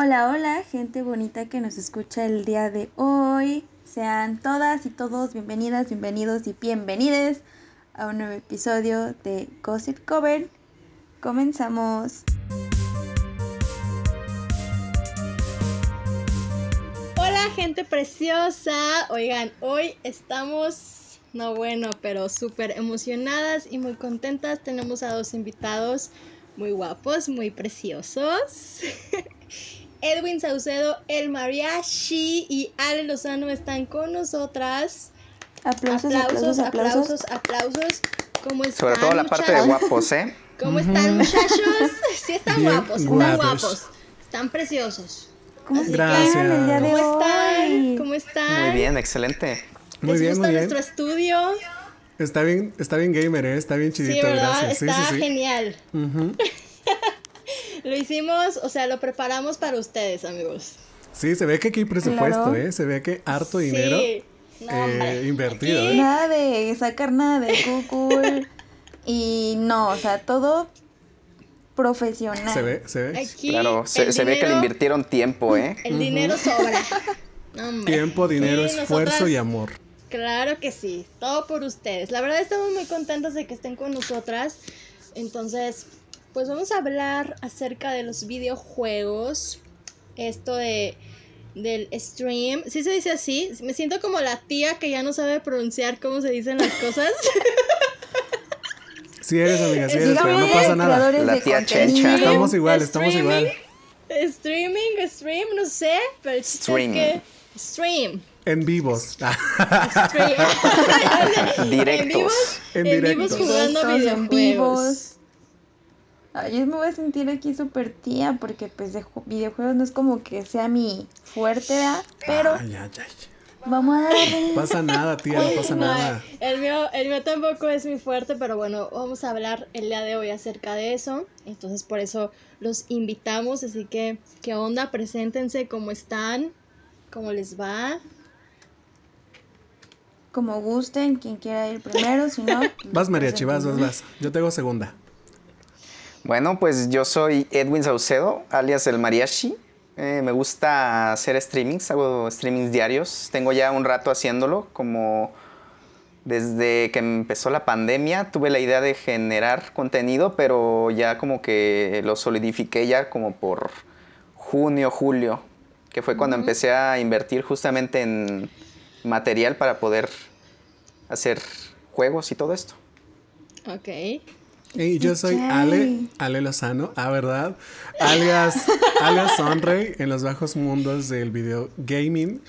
Hola, hola, gente bonita que nos escucha el día de hoy. Sean todas y todos bienvenidas, bienvenidos y bienvenides a un nuevo episodio de Gossip Cover. Comenzamos. Hola, gente preciosa. Oigan, hoy estamos, no bueno, pero súper emocionadas y muy contentas. Tenemos a dos invitados muy guapos, muy preciosos. Edwin Saucedo, el mariachi y Ale Lozano están con nosotras. Aplausos, Aplausos, aplausos, aplausos. ¿Cómo están? Sobre todo la parte de guapos, ¿eh? ¿Cómo están, muchachos? Sí, están Bien guapos, están guapos. guapos. Están preciosos. ¿Cómo están ¿Cómo están? ¿Cómo están? Muy bien, excelente. Muy ¿Les bien, gusta muy bien. nuestro estudio? Está bien, está bien gamer, ¿eh? Está bien chidito, gracias. Sí, Está sí, sí. genial. Lo hicimos, o sea, lo preparamos para ustedes, amigos. Sí, se ve que aquí hay presupuesto, Claro. ¿eh? Se ve que harto dinero Sí. No, eh, invertido, ¿eh? Nada de sacar nada de Google. y no, o sea, todo profesional. Se ve, se ve. Aquí Claro, se, ve que le invirtieron tiempo, ¿eh? El dinero sobra. No, hombre. Tiempo, dinero, Sí, esfuerzo nosotras- y amor. Claro que sí, todo por ustedes. La verdad estamos muy contentos de que estén con nosotras. Entonces, pues vamos a hablar acerca de los videojuegos. Esto de del stream. ¿Sí se dice así? Me siento como la tía que ya no sabe pronunciar cómo se dicen las cosas. Sí eres, amiga, sí eres, Dígame, pero no pasa nada. La tía. Chencha. Estamos igual, estamos igual. Streaming, stream, no sé, pero es Stream. que stream. En vivos. stream. Directos. En vivos, En en vivos jugando Directos, en videojuegos. vivos. Ay, yo me voy a sentir aquí súper tía porque pues de ju- videojuegos no es como que sea mi fuerte, ¿verdad? Pero Ay, ay, ay. vamos a darle. No pasa nada, tía, no pasa No, nada. el mío, el mío tampoco es muy fuerte, pero bueno, vamos a hablar el día de hoy acerca de eso. Entonces por eso los invitamos, así que, ¿qué onda? Preséntense, ¿cómo están? ¿Cómo les va? Como gusten, quien quiera ir primero, si no. Vas, mariachi, vas, vas, vas. Yo tengo segunda. Bueno, pues yo soy Edwin Saucedo, alias el Mariachi. Eh, me gusta hacer streamings, hago streamings diarios. Tengo ya un rato haciéndolo, como desde que empezó la pandemia tuve la idea de generar contenido, pero ya como que lo solidifiqué ya como por junio, julio, que fue cuando empecé a invertir justamente en material para poder hacer juegos y todo esto. Ok. Y yo soy. Ale, Ale Lozano, ah, ¿verdad? Alias, alias Sonrey en los bajos mundos del video gaming.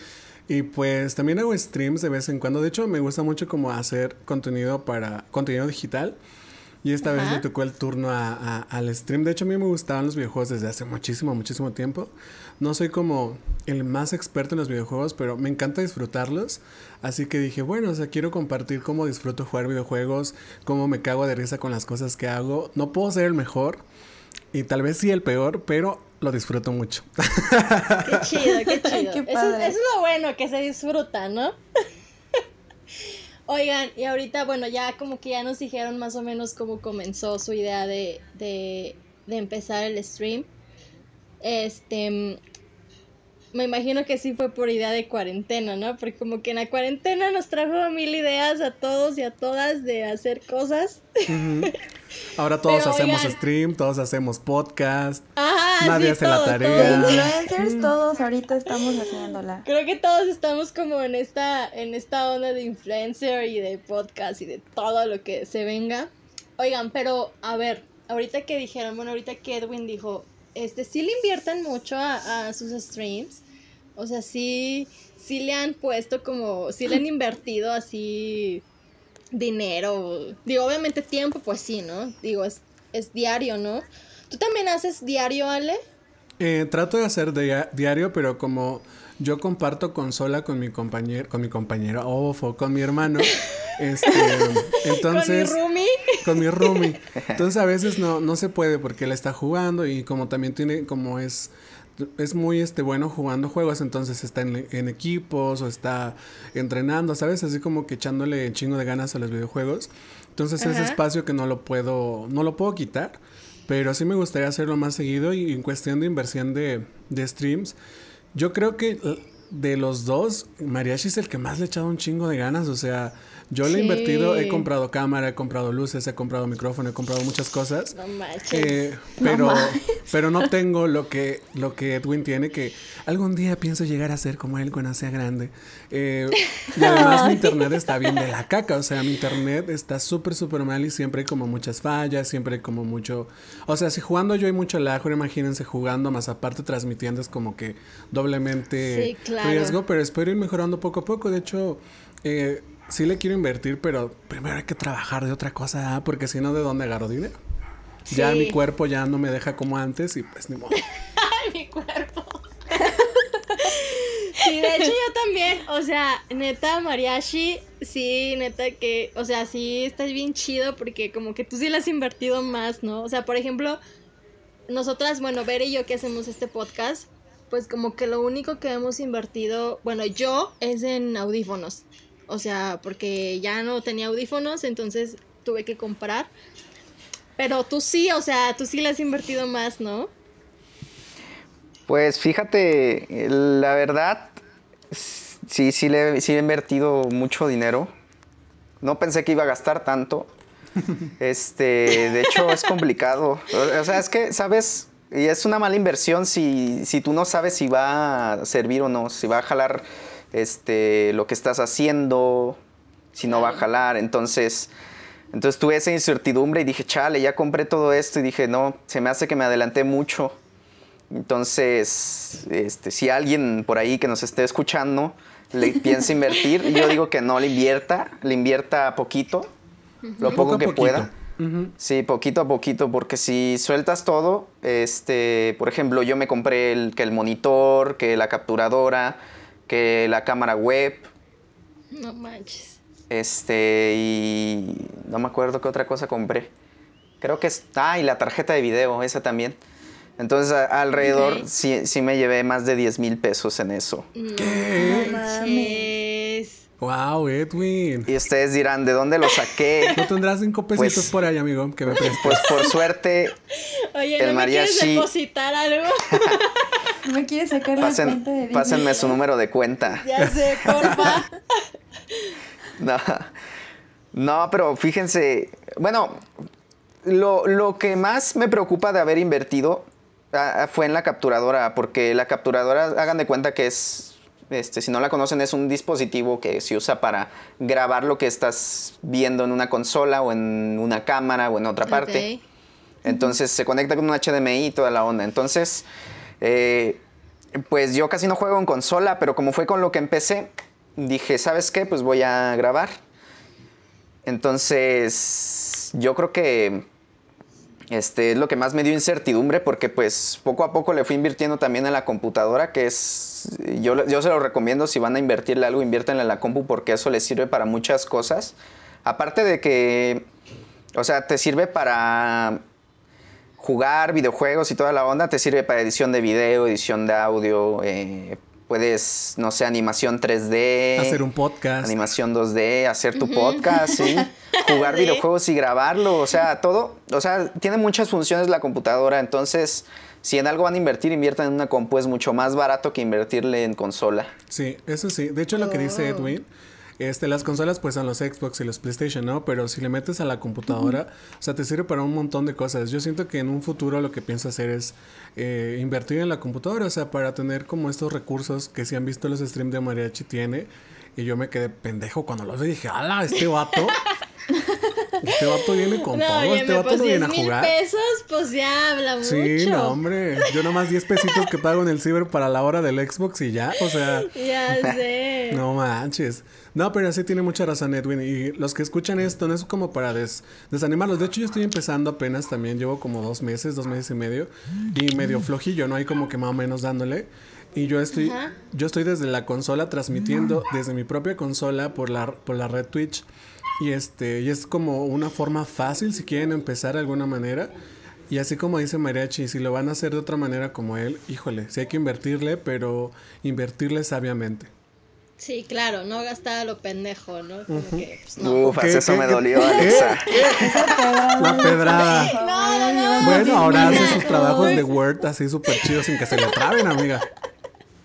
Y pues también hago streams de vez en cuando. De hecho, me gusta mucho como hacer contenido para contenido digital. Y esta vez Ajá. me tocó el turno a- a- al stream. De hecho, a mí me gustaban los videojuegos desde hace muchísimo, muchísimo tiempo. No soy como el más experto en los videojuegos, pero me encanta disfrutarlos. Así que dije, bueno, o sea, quiero compartir cómo disfruto jugar videojuegos, cómo me cago de risa con las cosas que hago. No puedo ser el mejor y tal vez sí el peor, pero lo disfruto mucho. Qué chido, qué chido. Qué eso, eso es lo bueno, que se disfruta, ¿no? Oigan, y ahorita, bueno, ya como que ya nos dijeron más o menos cómo comenzó su idea de, de, de empezar el stream. Este, me imagino que sí fue por idea de cuarentena, ¿no? Porque como que en la cuarentena nos trajo mil ideas a todos y a todas de hacer cosas. Ahora todos Pero, hacemos oigan. stream, todos hacemos podcast. Ajá, Nadie sí, hace la tarea. todos. Influencers, todos ahorita estamos haciéndola. Creo que todos estamos como en esta, en esta onda de influencer y de podcast y de todo lo que se venga. Oigan, pero a ver, ahorita que dijeron, bueno, ahorita que Edwin dijo, este, sí le invierten mucho a, a sus streams. O sea, sí, sí le han puesto como, sí le han invertido así dinero. Digo, obviamente tiempo, pues sí, ¿no? Digo, es, es diario, ¿no? ¿Tú también haces diario, Ale? Eh, trato de hacer dia- diario, pero como yo comparto consola con mi compañero, con mi compañero, oh, con mi hermano, este, entonces, Con mi roomie. Con mi roomie. Entonces a veces no, no se puede porque él está jugando y como también tiene, como es, es muy este bueno jugando juegos, entonces está en, en equipos o está entrenando, ¿sabes? Así como que echándole un chingo de ganas a los videojuegos. Entonces ese Ajá. espacio que no lo puedo, no lo puedo quitar. Pero sí me gustaría hacerlo más seguido y en cuestión de inversión de, de streams, yo creo que de los dos, Mariachi es el que más le ha echado un chingo de ganas. O sea, yo le he invertido, he comprado cámara, he comprado luces, he comprado micrófono, he comprado muchas cosas. No manches. Eh, pero, no pero no tengo lo que, lo que Edwin tiene, que algún día pienso llegar a ser como él cuando sea grande. Eh, y además mi internet está bien de la caca, o sea, mi internet está súper, súper mal y siempre hay como muchas fallas, siempre hay como mucho... O sea, si jugando yo hay mucho lag, imagínense jugando, más aparte transmitiendo es como que doblemente riesgo, pero espero ir mejorando poco a poco. De hecho... Eh, sí le quiero invertir, pero primero hay que trabajar de otra cosa, ¿ah? porque si no, ¿de dónde agarro dinero? Ya mi cuerpo ya no me deja como antes y pues ni modo. Ay, mi cuerpo. sí, de hecho yo también, o sea, neta, Mariachi, sí, neta que, o sea, sí, estás bien chido porque como que tú sí le has invertido más, ¿no? O sea, por ejemplo, nosotras, bueno, Ver y yo que hacemos este podcast, pues como que lo único que hemos invertido, bueno, yo es en audífonos. O sea, porque ya no tenía audífonos, entonces tuve que comprar. Pero tú sí, o sea, tú sí le has invertido más, ¿no? Pues fíjate, la verdad, sí, sí le, sí he invertido mucho dinero. No pensé que iba a gastar tanto. Este, de hecho, es complicado. O sea, es que, ¿sabes? Y es una mala inversión si, si tú no sabes si va a servir o no, si va a jalar este, lo que estás haciendo, si no va a jalar. Entonces, entonces tuve esa incertidumbre y dije, chale, ya compré todo esto y dije, no, se me hace que me adelanté mucho. Entonces, este, si alguien por ahí que nos esté escuchando le piensa invertir, yo digo que no le invierta, le invierta poquito, lo poco, que pueda. Sí, poquito a poquito, porque si sueltas todo, este, por ejemplo, yo me compré el, que el monitor, que la capturadora, que la cámara web. No manches. Este, y no me acuerdo qué otra cosa compré. Creo que está, ah, y la tarjeta de video, esa también. Entonces, alrededor sí, sí, me llevé más de 10 mil pesos en eso. ¿Qué? No Wow, Edwin. Y ustedes dirán, ¿de dónde lo saqué? ¿No tendrás cinco pesitos pues, por ahí, amigo? Que me prestes. Pues por suerte, Oye, el ¿no me quieres depositar algo? ¿No me quieres sacar la cuenta de Pásenme su número de cuenta. Ya sé, porfa. no, no, pero fíjense, bueno, lo, lo que más me preocupa de haber invertido ah, fue en la capturadora, porque la capturadora, hagan de cuenta que es este, si no la conocen, es un dispositivo que se usa para grabar lo que estás viendo en una consola o en una cámara o en otra parte. Entonces se conecta con un HDMI y toda la onda. Entonces, eh, pues yo casi no juego en consola, pero como fue con lo que empecé, dije, ¿sabes qué? Pues voy a grabar. Entonces, yo creo que este es lo que más me dio incertidumbre porque pues poco a poco le fui invirtiendo también en la computadora, que es, yo, yo se lo recomiendo si van a invertirle algo, inviértenle en la compu porque eso les sirve para muchas cosas. Aparte de que, o sea, te sirve para jugar videojuegos y toda la onda, te sirve para edición de video, edición de audio, eh, puedes, no sé, animación 3D. Hacer un podcast. Animación 2D, hacer tu podcast, sí. Jugar videojuegos y grabarlo, o sea, todo. O sea, tiene muchas funciones la computadora, entonces, si en algo van a invertir, inviertan en una compu, es mucho más barato que invertirle en consola. Sí, eso sí. De hecho, lo que dice oh. Edwin este, las consolas pues son los Xbox y los PlayStation, ¿no? Pero si le metes a la computadora, o sea, te sirve para un montón de cosas. Yo siento que en un futuro lo que pienso hacer es eh, invertir en la computadora, o sea, para tener como estos recursos que si han visto los streams de Mariachi tiene. Y yo me quedé pendejo cuando los vi dije, ¡hala! Este vato este vato viene con todo, este vato no pues, viene a jugar. pesos, pues ya habla mucho. Sí, no, hombre. Yo nomás 10 pesitos que pago en el ciber para la hora del Xbox y ya, o sea. Ya sé. No manches. No, pero sí tiene mucha razón Edwin. Y los que escuchan esto no es como para desanimarlos. De hecho, yo estoy empezando apenas también. Llevo como dos meses, dos meses y medio. Y medio flojillo, ¿no? Hay como que más o menos dándole. Y yo estoy, yo estoy desde la consola transmitiendo desde mi propia consola por la, por la red Twitch. Y este, y es como una forma fácil si quieren empezar de alguna manera. Y así como dice Mariachi, si lo van a hacer de otra manera como él, híjole, sí hay que invertirle, pero invertirle sabiamente. Sí, claro, no gastaba lo pendejo, ¿no? Como que, pues, no. Uf, ¿Qué, eso qué, me qué? dolió, ¿Eh? Alexa. La pedrada. No, no, no. Bueno, ahora hace sus trabajos de Word así súper chidos sin que se le traben, amiga.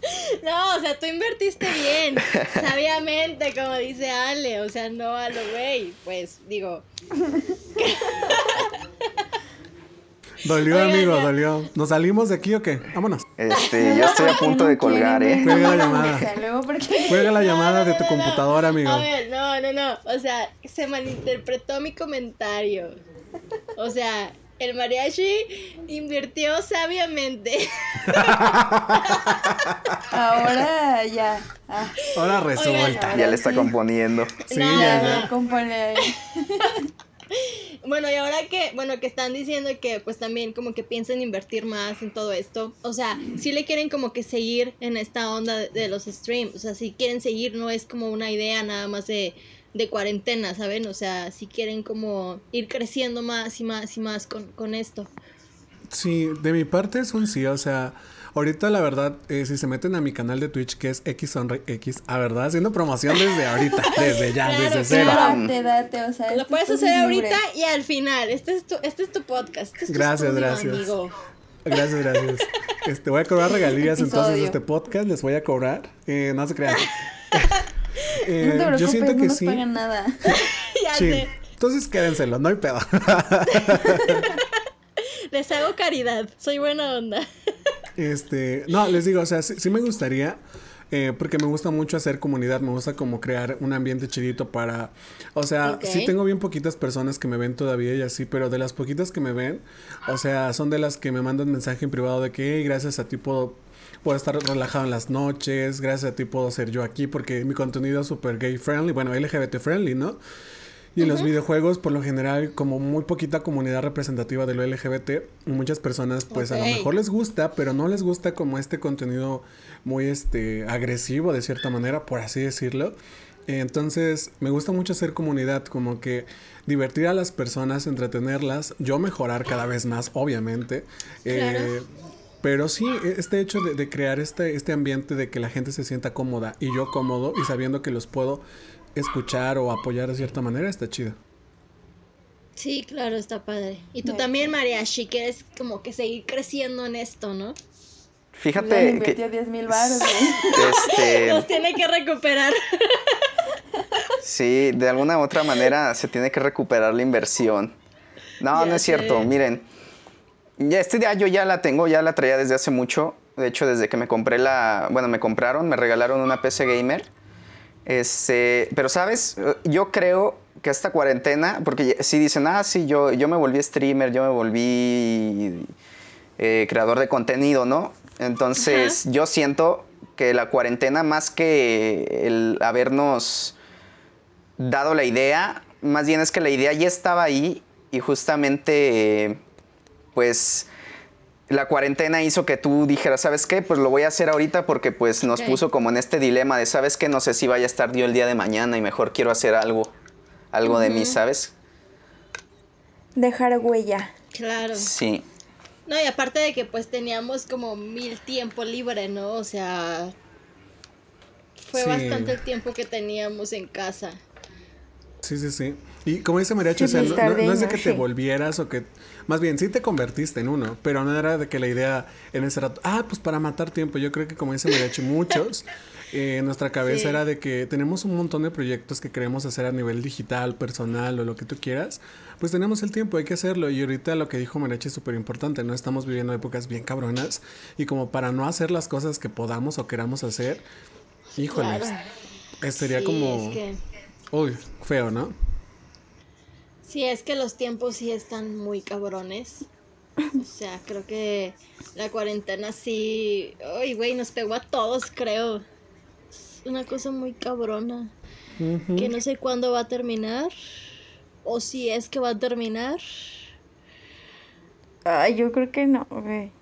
No, o sea, tú invertiste bien, sabiamente, como dice Ale, o sea, no a lo güey, pues, digo, Dolió, Oigan, amigo, ya. dolió. ¿Nos salimos de aquí o qué? Vámonos. Este, yo estoy a punto de colgar, ¿eh? Cuelga la llamada. Cuelga la No, llamada no, de tu computadora, amigo. A ver, no, no, no. O sea, se malinterpretó mi comentario. O sea, el mariachi invirtió sabiamente. Ahora ya. Ah, Ahora resulta. Ya le está Sí. componiendo. Sí, No, ya, ya. Bueno, y ahora que, bueno, que están diciendo que pues también como que piensan invertir más en todo esto, o sea, si le quieren como que seguir en esta onda de, de los streams, o sea, si quieren seguir no es como una idea nada más de, de cuarentena, ¿saben? O sea, si quieren como ir creciendo más y más y más con, con esto. Sí, de mi parte es un sí, o sea, ahorita la verdad, eh, si se meten a mi canal de Twitch que es X X, a verdad, haciendo promoción desde ahorita, desde ya, Claro, desde cero. claro. Date, date, o sea. Lo puedes es hacer libre. ahorita y al final. Este es tu, este es tu podcast. Este es tu Gracias, gracias. amigo. Gracias, gracias. Este, voy a cobrar regalías entonces de este podcast, les voy a cobrar. Eh, no se crean. Eh, No te preocupes, yo siento no que nos sí. pagan nada. ya Sí. sé. Entonces quédenselo, no hay pedo. Les hago caridad. Soy buena onda. Este, no, les digo, o sea, sí, sí me gustaría, eh, porque me gusta mucho hacer comunidad, me gusta como crear un ambiente chidito para, o sea, sí tengo bien poquitas personas que me ven todavía y así, pero de las poquitas que me ven, o sea, son de las que me mandan mensaje en privado de que, "Hey, gracias a ti puedo, puedo estar relajado en las noches, gracias a ti puedo ser yo aquí, porque mi contenido es súper gay friendly, bueno, LGBT friendly, ¿no? Y en los videojuegos, por lo general, como muy poquita comunidad representativa de lo LGBT, muchas personas, pues a lo mejor les gusta, pero no les gusta como este contenido muy este agresivo de cierta manera, por así decirlo. Entonces, me gusta mucho hacer comunidad, como que divertir a las personas, entretenerlas, yo mejorar cada vez más, obviamente. Claro. Eh, pero sí, e- este hecho de, de crear este, este ambiente de que la gente se sienta cómoda y yo cómodo y sabiendo que los puedo escuchar o apoyar de cierta manera, está chido. Sí, claro, está padre. Y tú también, Mariachi, quieres como que seguir creciendo en esto, ¿no? Fíjate invirtió que 10 mil baros, este, Los tiene que recuperar. sí, de alguna u otra manera se tiene que recuperar la inversión. No, Ya no es cierto. Miren, este día yo ya la tengo, ya la traía desde hace mucho. De hecho, desde que me compré la, bueno, me compraron, me regalaron una PC gamer. Este, pero sabes, yo creo que esta cuarentena, porque si dicen, ah, sí, yo, yo me volví streamer, yo me volví eh, creador de contenido, ¿no? Entonces, yo siento que la cuarentena, más que el habernos dado la idea, más bien es que la idea ya estaba ahí y justamente, pues, la cuarentena hizo que tú dijeras, ¿sabes qué? Pues lo voy a hacer ahorita porque pues nos puso como en este dilema de, ¿sabes qué? No sé si vaya a estar yo el día de mañana y mejor quiero hacer algo, algo de mí. ¿sabes? Dejar huella. Claro. Sí. No, y aparte de que pues teníamos como mil tiempo libre, ¿no? O sea, fue Sí. bastante el tiempo que teníamos en casa. Sí, sí, sí. Y como dice Mariachi, o sea, no, no- es de que te volvieras o que... Más bien, sí te convertiste en uno, pero no era de que la idea en ese rato... Ah, pues para matar tiempo. Yo creo que como dice Mariachi, muchos... eh, en nuestra cabeza Sí. era de que tenemos un montón de proyectos que queremos hacer a nivel digital, personal o lo que tú quieras. Pues tenemos el tiempo, hay que hacerlo. Y ahorita lo que dijo Mariachi es súper importante, ¿no? Estamos viviendo épocas bien cabronas. Y como para no hacer las cosas que podamos o queramos hacer... Híjole, Claro. eh, sería Sí, como... es que- Uy, feo, ¿no? Sí, es que los tiempos sí están muy cabrones. O sea, creo que la cuarentena sí. Ay, güey, nos pegó a todos, creo. Es una cosa muy cabrona. Que no sé cuándo va a terminar. O si es que va a terminar. Ay, yo creo que no, güey.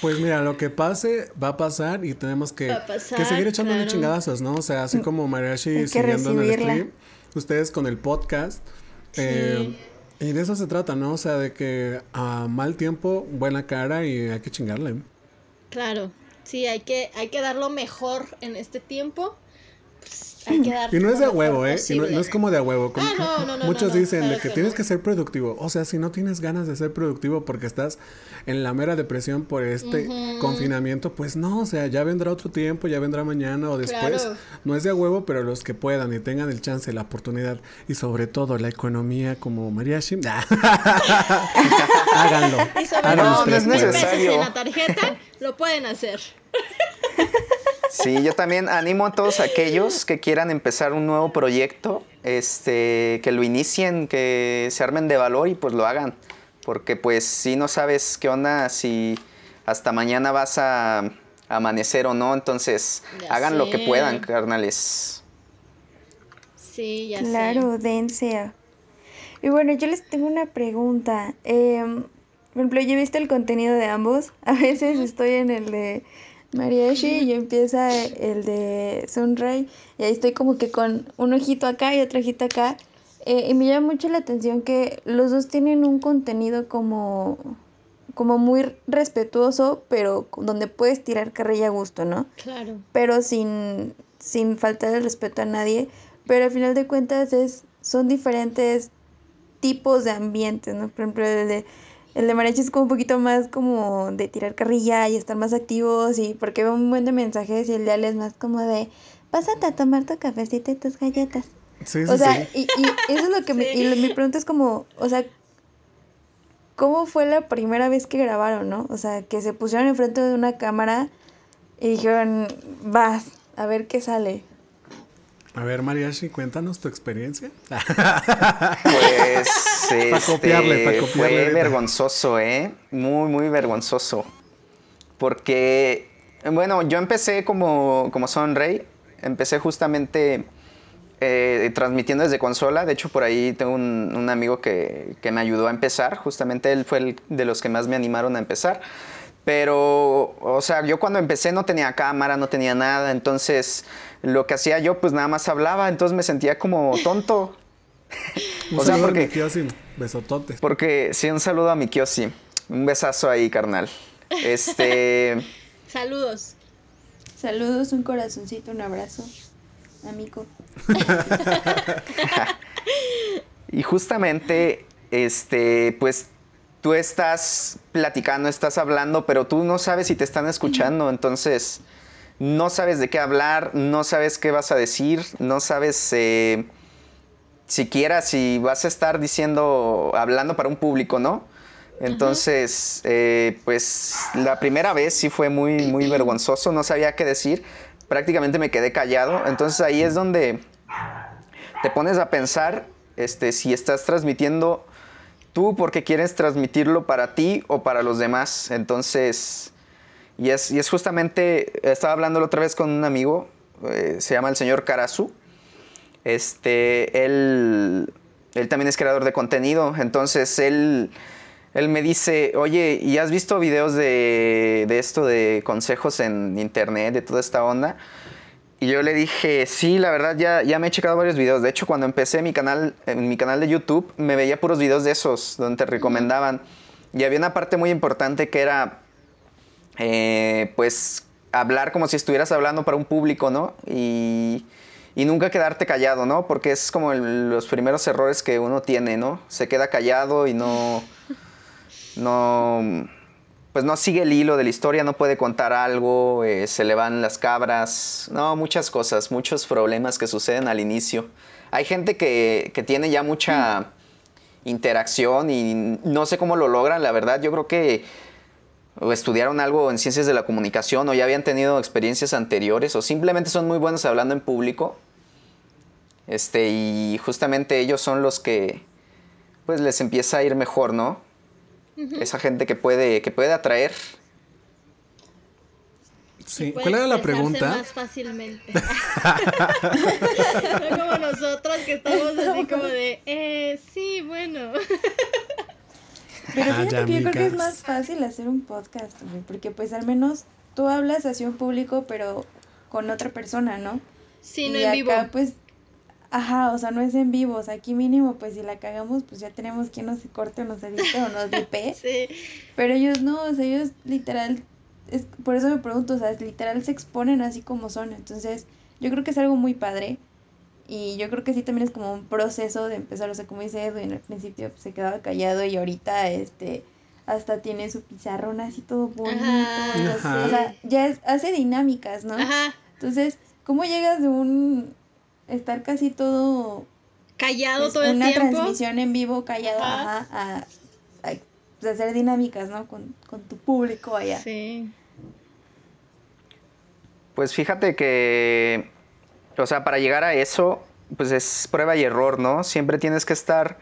Pues mira, lo que pase va a pasar y tenemos que, pasar, que seguir echándole claro. chingadazos, ¿no? O sea, así como Mariachi siguiendo en el stream, ustedes con el podcast. eh, y de eso se trata, ¿no? O sea, de que a mal tiempo, buena cara y hay que chingarle. Claro, Sí, hay que, hay que dar lo mejor en este tiempo. Pues, hay que dar Y no es de huevo, ¿eh? Y no, es como de a huevo. como- Ah, no, no, no, muchos no, no, dicen de que tienes que ser productivo. O sea, si no tienes ganas de ser productivo porque estás en la mera depresión por este confinamiento, pues no, o sea, ya vendrá otro tiempo, ya vendrá mañana o después. Claro. No es de a huevo, pero los que puedan y tengan el chance, la oportunidad y sobre todo la economía como Mariachi, háganlo. Y sobre Háganlo no es necesario. en la tarjeta, lo pueden hacer. Sí, yo también animo a todos aquellos que quieran empezar un nuevo proyecto, este, que lo inicien, que se armen de valor y pues lo hagan. Porque pues si no sabes qué onda, si hasta mañana vas a amanecer o no, entonces Ya hagan lo que sé. puedan, carnales. Sí, ya sé. Claro, dense. Y bueno, yo les tengo una pregunta. Em, por ejemplo, yo he visto el contenido de ambos. A veces estoy en el de Mariachi y empieza el de Sunray. Y ahí estoy como que con un ojito acá y otro ojito acá. Eh, y me llama mucho la atención que los dos tienen un contenido como, como muy respetuoso, pero donde puedes tirar carrilla a gusto, ¿no? Claro. pero sin, sin faltar el respeto a nadie. Pero al final de cuentas es, son diferentes tipos de ambientes, ¿no? Por ejemplo, el de, el de mariachi es como un poquito más como de tirar carrilla y estar más activos y porque veo un buen de mensajes y el de Ale es más como de, pásate a tomar tu cafecito y tus galletas. Sí, sí, O sea, sí. y, y eso es lo que me, y lo- mi pregunta es como, o sea, ¿cómo fue la primera vez que grabaron, no? O sea, que se pusieron enfrente de una cámara y dijeron, vas, a ver qué sale. A ver, Mariachi, cuéntanos tu experiencia. Pues este, copiarle, pa' copiarle fue vergonzoso, ¿eh? Muy, muy vergonzoso. Porque, bueno, yo empecé como, como Sonrey, empecé justamente eh, transmitiendo desde consola. De hecho, por ahí tengo un, un amigo que, que me ayudó a empezar. Justamente él fue el de los que más me animaron a empezar. Pero, o sea, yo cuando empecé no tenía cámara, no tenía nada. Entonces, lo que hacía yo, pues nada más hablaba. Entonces me sentía como tonto. Un O sea, saludo a porque- besototes. Porque sí, un saludo a mi Kiosi. Un besazo ahí, carnal. Este. Saludos. Saludos, un corazoncito, un abrazo, amigo. y justamente, este, pues tú estás platicando, estás hablando, pero tú no sabes si te están escuchando. Entonces, no sabes de qué hablar, no sabes qué vas a decir, no sabes eh, siquiera si vas a estar diciendo, hablando para un público, ¿no? Entonces, eh, pues la primera vez sí fue muy, muy vergonzoso, no sabía qué decir, prácticamente me quedé callado, entonces ahí es donde te pones a pensar este, si estás transmitiendo tú porque quieres transmitirlo para ti o para los demás, entonces, y es, y es justamente, estaba hablando la otra vez con un amigo, eh, se llama el señor Karasu, este, él, él también es creador de contenido, entonces él, él me dice, oye, ¿y has visto videos de, de esto de consejos en internet, de toda esta onda? Y yo le dije, sí, la verdad ya, ya me he checado varios videos. De hecho, cuando empecé mi canal, en mi canal de YouTube, me veía puros videos de esos, donde te recomendaban. Y había una parte muy importante que era, eh, pues, hablar como si estuvieras hablando para un público, ¿no? Y, nunca quedarte callado, ¿no? Porque es como los primeros errores que uno tiene, ¿no? Se queda callado y no, no, pues no sigue el hilo de la historia, no puede contar algo, eh, se le van las cabras, no, muchas cosas, muchos problemas que suceden al inicio. Hay gente que, que tiene ya mucha interacción y no sé cómo lo logran, la verdad, yo creo que o estudiaron algo en ciencias de la comunicación o ya habían tenido experiencias anteriores o simplemente son muy buenos hablando en público. Este, y justamente ellos son los que pues les empieza a ir mejor, ¿no? Esa gente que puede, que puede atraer. Sí. Puede ¿Cuál era la pregunta? Más fácilmente. no como nosotros que estamos así como de, eh, sí, bueno. Pero Ah, fíjate que yo creo que es más fácil hacer un podcast, güey, porque pues al menos tú hablas hacia un público, pero con otra persona, ¿no? Sí, no y en acá vivo. pues, ajá, o sea, no es en vivo, o sea, aquí mínimo pues si la cagamos pues ya tenemos quien nos corte o nos edite o nos vipe, Sí. pero ellos no, o sea, ellos literal es, por eso me pregunto, o sea, literal se exponen así como son. Entonces, yo creo que es algo muy padre. Y yo creo que sí también es como un proceso de empezar, o sea, como dice Edwin, al principio se quedaba callado y ahorita este hasta tiene su pizarrón así todo bonito. O sea, ya hace dinámicas, ¿no? Ajá. Entonces, ¿cómo llegas de un estar casi todo callado pues, todo el tiempo? Una transmisión en vivo callado, ajá, a, pues, hacer dinámicas, ¿no? Con, con tu público allá. Sí. Pues fíjate que o sea, para llegar a eso, pues es prueba y error, ¿no? Siempre tienes que estar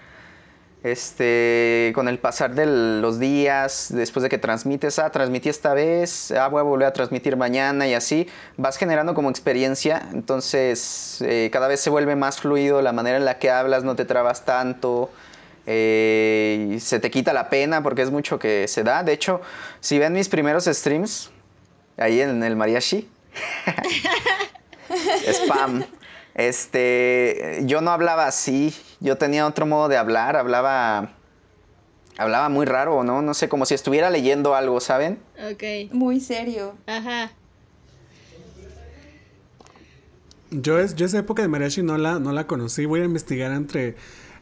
este, con el pasar de los días, después de que transmites, ah, transmití esta vez, ah, voy a volver a transmitir mañana y así, vas generando como experiencia, entonces eh, cada vez se vuelve más fluido la manera en la que hablas, no te trabas tanto, eh, se te quita la pena porque es mucho que se da. De hecho, si ven mis primeros streams, ahí en el mariachi, spam. Este, yo no hablaba así, yo tenía otro modo de hablar, hablaba hablaba muy raro, ¿no? No sé, como si estuviera leyendo algo, ¿saben? Ok. Muy serio. Ajá. Yo, es, yo esa época de mariachi no la, no la conocí. Voy a investigar entre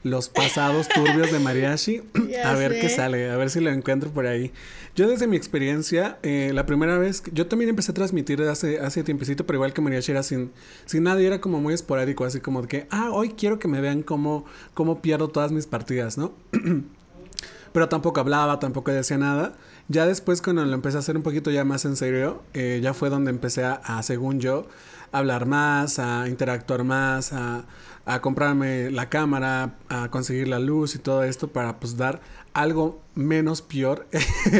los pasados turbios de mariachi a ver qué sale, a ver si lo encuentro por ahí. Yo desde mi experiencia, eh, la primera vez, yo también empecé a transmitir hace, hace tiempecito, pero igual que mariachi era sin, sin nadie, era como muy esporádico, así como de que, ah, hoy quiero que me vean cómo, cómo pierdo todas mis partidas, ¿no? pero tampoco hablaba, tampoco decía nada. Ya después cuando lo empecé a hacer un poquito ya más en serio, eh, ya fue donde empecé a, según yo, hablar más, a interactuar más, a, a comprarme la cámara, a conseguir la luz y todo esto para pues dar algo menos peor.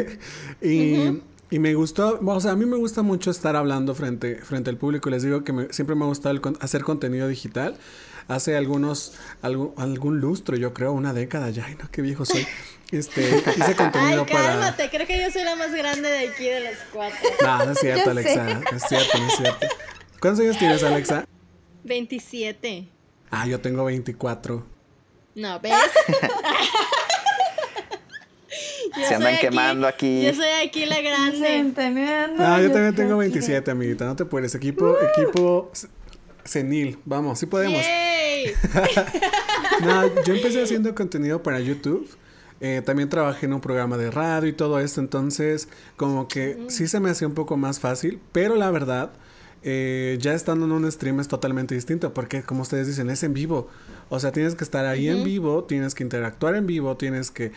y, y, me gustó, o sea, a mí me gusta mucho estar hablando frente, frente al público. Les digo que siempre me ha gustado hacer contenido digital. Hace algunos, algún, algún lustro, yo creo, una década ya. Ay, no, qué viejo soy. Este, hice contenido Ay, cálmate, creo que yo soy la más grande de aquí de los cuatro. No, no es cierto, Alexa. Es cierto, no es cierto. ¿Cuántos años tienes, Alexa? 27. Ah, yo tengo 24. No, ¿ves? Se andan quemando aquí, Yo soy aquí la grande. Ah, yo también tengo 27, amiguita. No te puedes. Equipo, equipo senil. Vamos, sí podemos. no, yo empecé haciendo contenido para YouTube. Eh, también trabajé en un programa de radio y todo esto. Entonces, como que sí se me hacía un poco más fácil. Pero la verdad, eh, ya estando en un stream es totalmente distinto. Porque, como ustedes dicen, es en vivo. O sea, tienes que estar ahí en vivo, tienes que interactuar en vivo, tienes que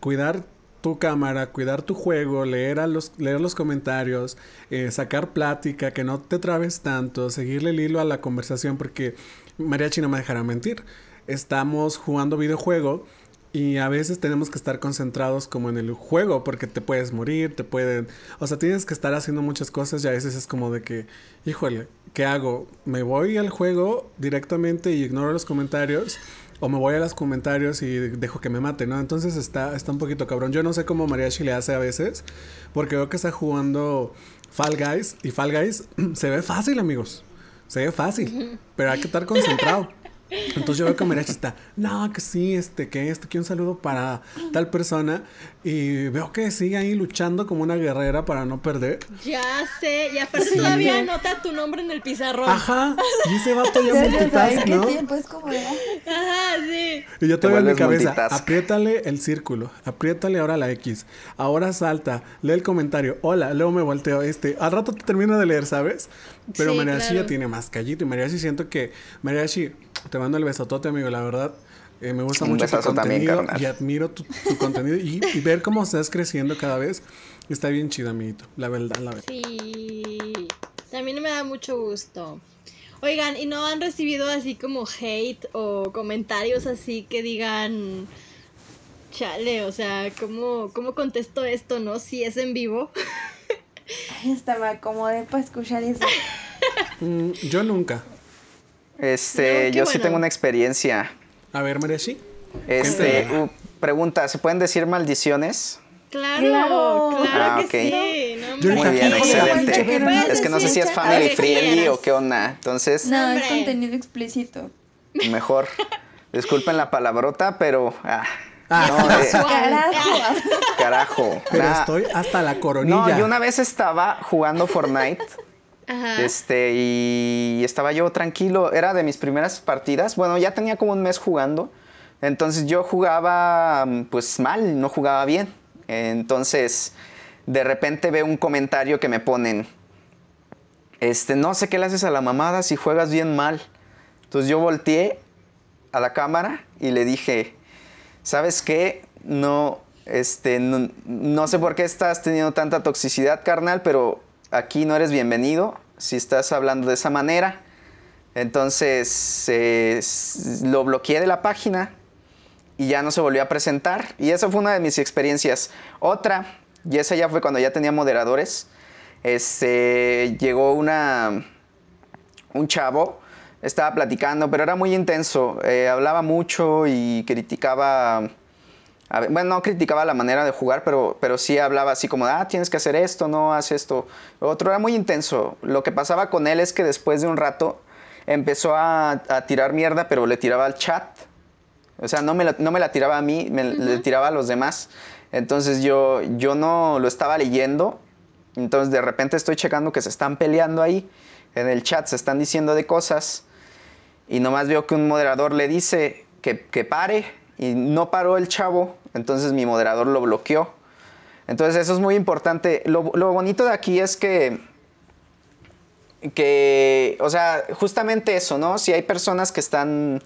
cuidar tu cámara, cuidar tu juego, leer, a los, leer los comentarios, eh, sacar plática, que no te trabes tanto, seguirle el hilo a la conversación, porque Mariachi no me dejará mentir. Estamos jugando videojuego y a veces tenemos que estar concentrados como en el juego, porque te puedes morir, te pueden... O sea, tienes que estar haciendo muchas cosas y a veces es como de que, híjole, ¿qué hago? ¿Me voy al juego directamente y ignoro los comentarios? o me voy a los comentarios y dejo que me mate, ¿no? Entonces está, está un poquito cabrón. Yo no sé cómo Mariachi le hace a veces, porque veo que está jugando Fall Guys y Fall Guys se ve fácil, amigos. Se ve fácil, pero hay que estar concentrado. Entonces yo veo que Mariachi está, no, que sí, este, que esto, que un saludo para tal persona. Y veo que sigue ahí luchando como una guerrera para no perder. Ya sé, y aparte todavía anota tu nombre en el pizarrón. Ajá, y ese vato ya multitask, ¿no? Tiempo? Es como Ajá, sí. Y yo todavía en mi cabeza, apriétale el círculo, apriétale ahora la X, ahora salta, lee el comentario, hola, luego me volteo, este, al rato te termino de leer, ¿sabes? Pero Mariachi ya tiene más callito y Mariachi siento que, Mariachi, te mando el besotote, amigo, la verdad. Eh, me gusta mucho tu contenido y admiro tu, contenido y, ver cómo estás creciendo cada vez. Está bien chido, amiguito. La verdad, la verdad. Sí. También me da mucho gusto. Oigan, ¿y no han recibido así como hate o comentarios así que digan, chale, o sea, ¿cómo, cómo contesto esto, no? Si es en vivo. Ay, hasta me acomodé para escuchar eso. Mm, yo nunca. Este, yo sí tengo una experiencia. A ver, María, sí. Este, uh, pregunta, ¿se pueden decir maldiciones? Claro, claro, ah, que sí. Muy bien, excelente. Es que no sé si es family friendly o qué onda. Entonces. No, es contenido explícito. Mejor. Disculpen la palabrota, pero. Ah. No, eh, Carajo. carajo. Pero Nah. estoy hasta la coronilla. No, yo una vez estaba jugando Fortnite. Este, y estaba yo tranquilo. Era de mis primeras partidas. Bueno, ya tenía como un mes jugando. Entonces yo jugaba, mm, pues mal, no jugaba bien. Entonces, de repente veo un comentario que me ponen. Este, no sé qué le haces a la mamada si juegas bien mal. Entonces yo volteé a la cámara y le dije, ¿sabes qué? No, este, no, no sé por qué estás teniendo tanta toxicidad, carnal, pero aquí no eres bienvenido si estás hablando de esa manera. Entonces lo bloqueé de la página y ya no se volvió a presentar. Y esa fue una de mis experiencias. Otra, y esa ya fue cuando ya tenía moderadores, este, llegó una, un chavo, estaba platicando, pero era muy intenso, eh, hablaba mucho y criticaba, a ver, bueno, no criticaba la manera de jugar, pero, pero sí hablaba así como, ah, tienes que hacer esto, no, haz esto. Otro era muy intenso. Lo que pasaba con él es que después de un rato empezó a, a tirar mierda, pero le tiraba al chat. O sea, no me, la, no me la tiraba a mí, me le tiraba a los demás. Entonces yo, yo no lo estaba leyendo. Entonces de repente estoy checando que se están peleando ahí. En el chat se están diciendo de cosas. Y nomás veo que un moderador le dice que, que pare. Y no paró el chavo. Entonces mi moderador lo bloqueó. Entonces eso es muy importante. Lo, lo bonito de aquí es que que, o sea, justamente eso, ¿no? Si hay personas que están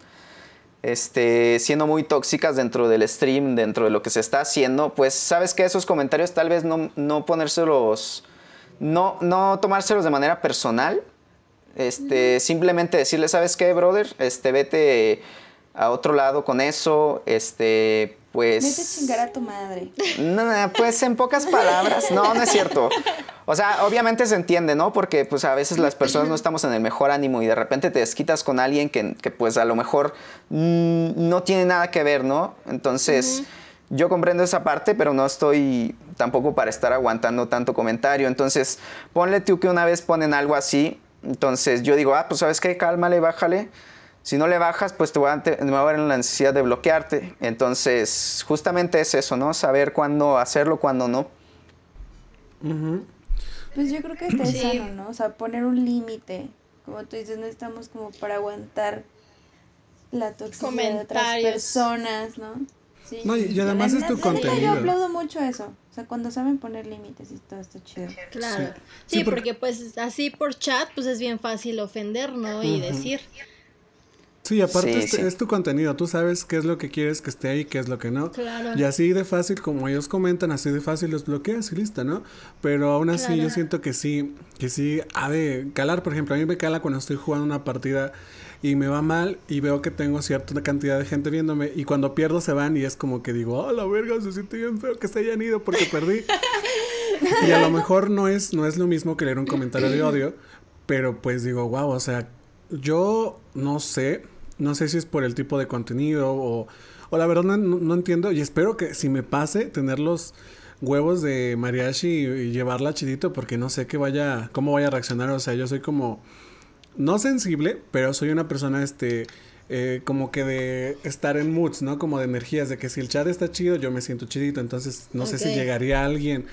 este, siendo muy tóxicas dentro del stream, dentro de lo que se está haciendo, pues sabes que esos comentarios tal vez no, no ponérselos, no, no tomárselos de manera personal, este, simplemente decirle, ¿sabes qué, brother? Este, vete a otro lado con eso, este, pues... Vete a chingar a tu madre. No, no, pues en pocas palabras, no, no es cierto. O sea, obviamente se entiende, ¿no? Porque pues a veces las personas no estamos en el mejor ánimo y de repente te desquitas con alguien que, que, pues a lo mejor mm, no tiene nada que ver, ¿no? Entonces, yo comprendo esa parte, pero no estoy tampoco para estar aguantando tanto comentario. Entonces, ponle tú que una vez ponen algo así, entonces yo digo, ah, pues sabes qué, cálmale, bájale. Si no le bajas, pues te, voy a, te, me va a ver la necesidad de bloquearte. Entonces, justamente es eso, ¿no? Saber cuándo hacerlo, cuándo no. Pues yo creo que está Sí. sano, ¿no? O sea, poner un límite. Como tú dices, no estamos como para aguantar la toxicidad de otras personas, ¿no? Sí. No, y- La además es tu la neta, contenido. Yo aplaudo mucho eso. O sea, cuando saben poner límites y todo está chido. Claro. Sí. Sí, Sí, porque- porque pues así por chat pues es bien fácil ofender, ¿no? Y decir. Sí, aparte Sí, es, sí. es tu contenido, tú sabes qué es lo que quieres que esté ahí, qué es lo que no. Claro. Y así de fácil, como ellos comentan, así de fácil los bloqueas y listo, ¿no? Pero aún así Claro. yo siento que sí, que sí ha de calar, por ejemplo, a mí me cala cuando estoy jugando una partida y me va mal y veo que tengo cierta cantidad de gente viéndome y cuando pierdo se van y es como que digo, oh, la verga, se siente bien feo que se hayan ido porque perdí. y a lo mejor no es, no es lo mismo que leer un comentario de odio, pero pues digo, wow, o sea, yo no sé, no sé si es por el tipo de contenido o, o la verdad no, no- entiendo y espero que si me pase tener los huevos de mariachi y, y llevarla chidito porque no sé qué vaya, cómo vaya a reaccionar, o sea, yo soy como no sensible, pero soy una persona este eh, como que de estar en moods, ¿no? Como de energías, de que si el chat está chido, yo me siento chidito, entonces no sé si llegaría alguien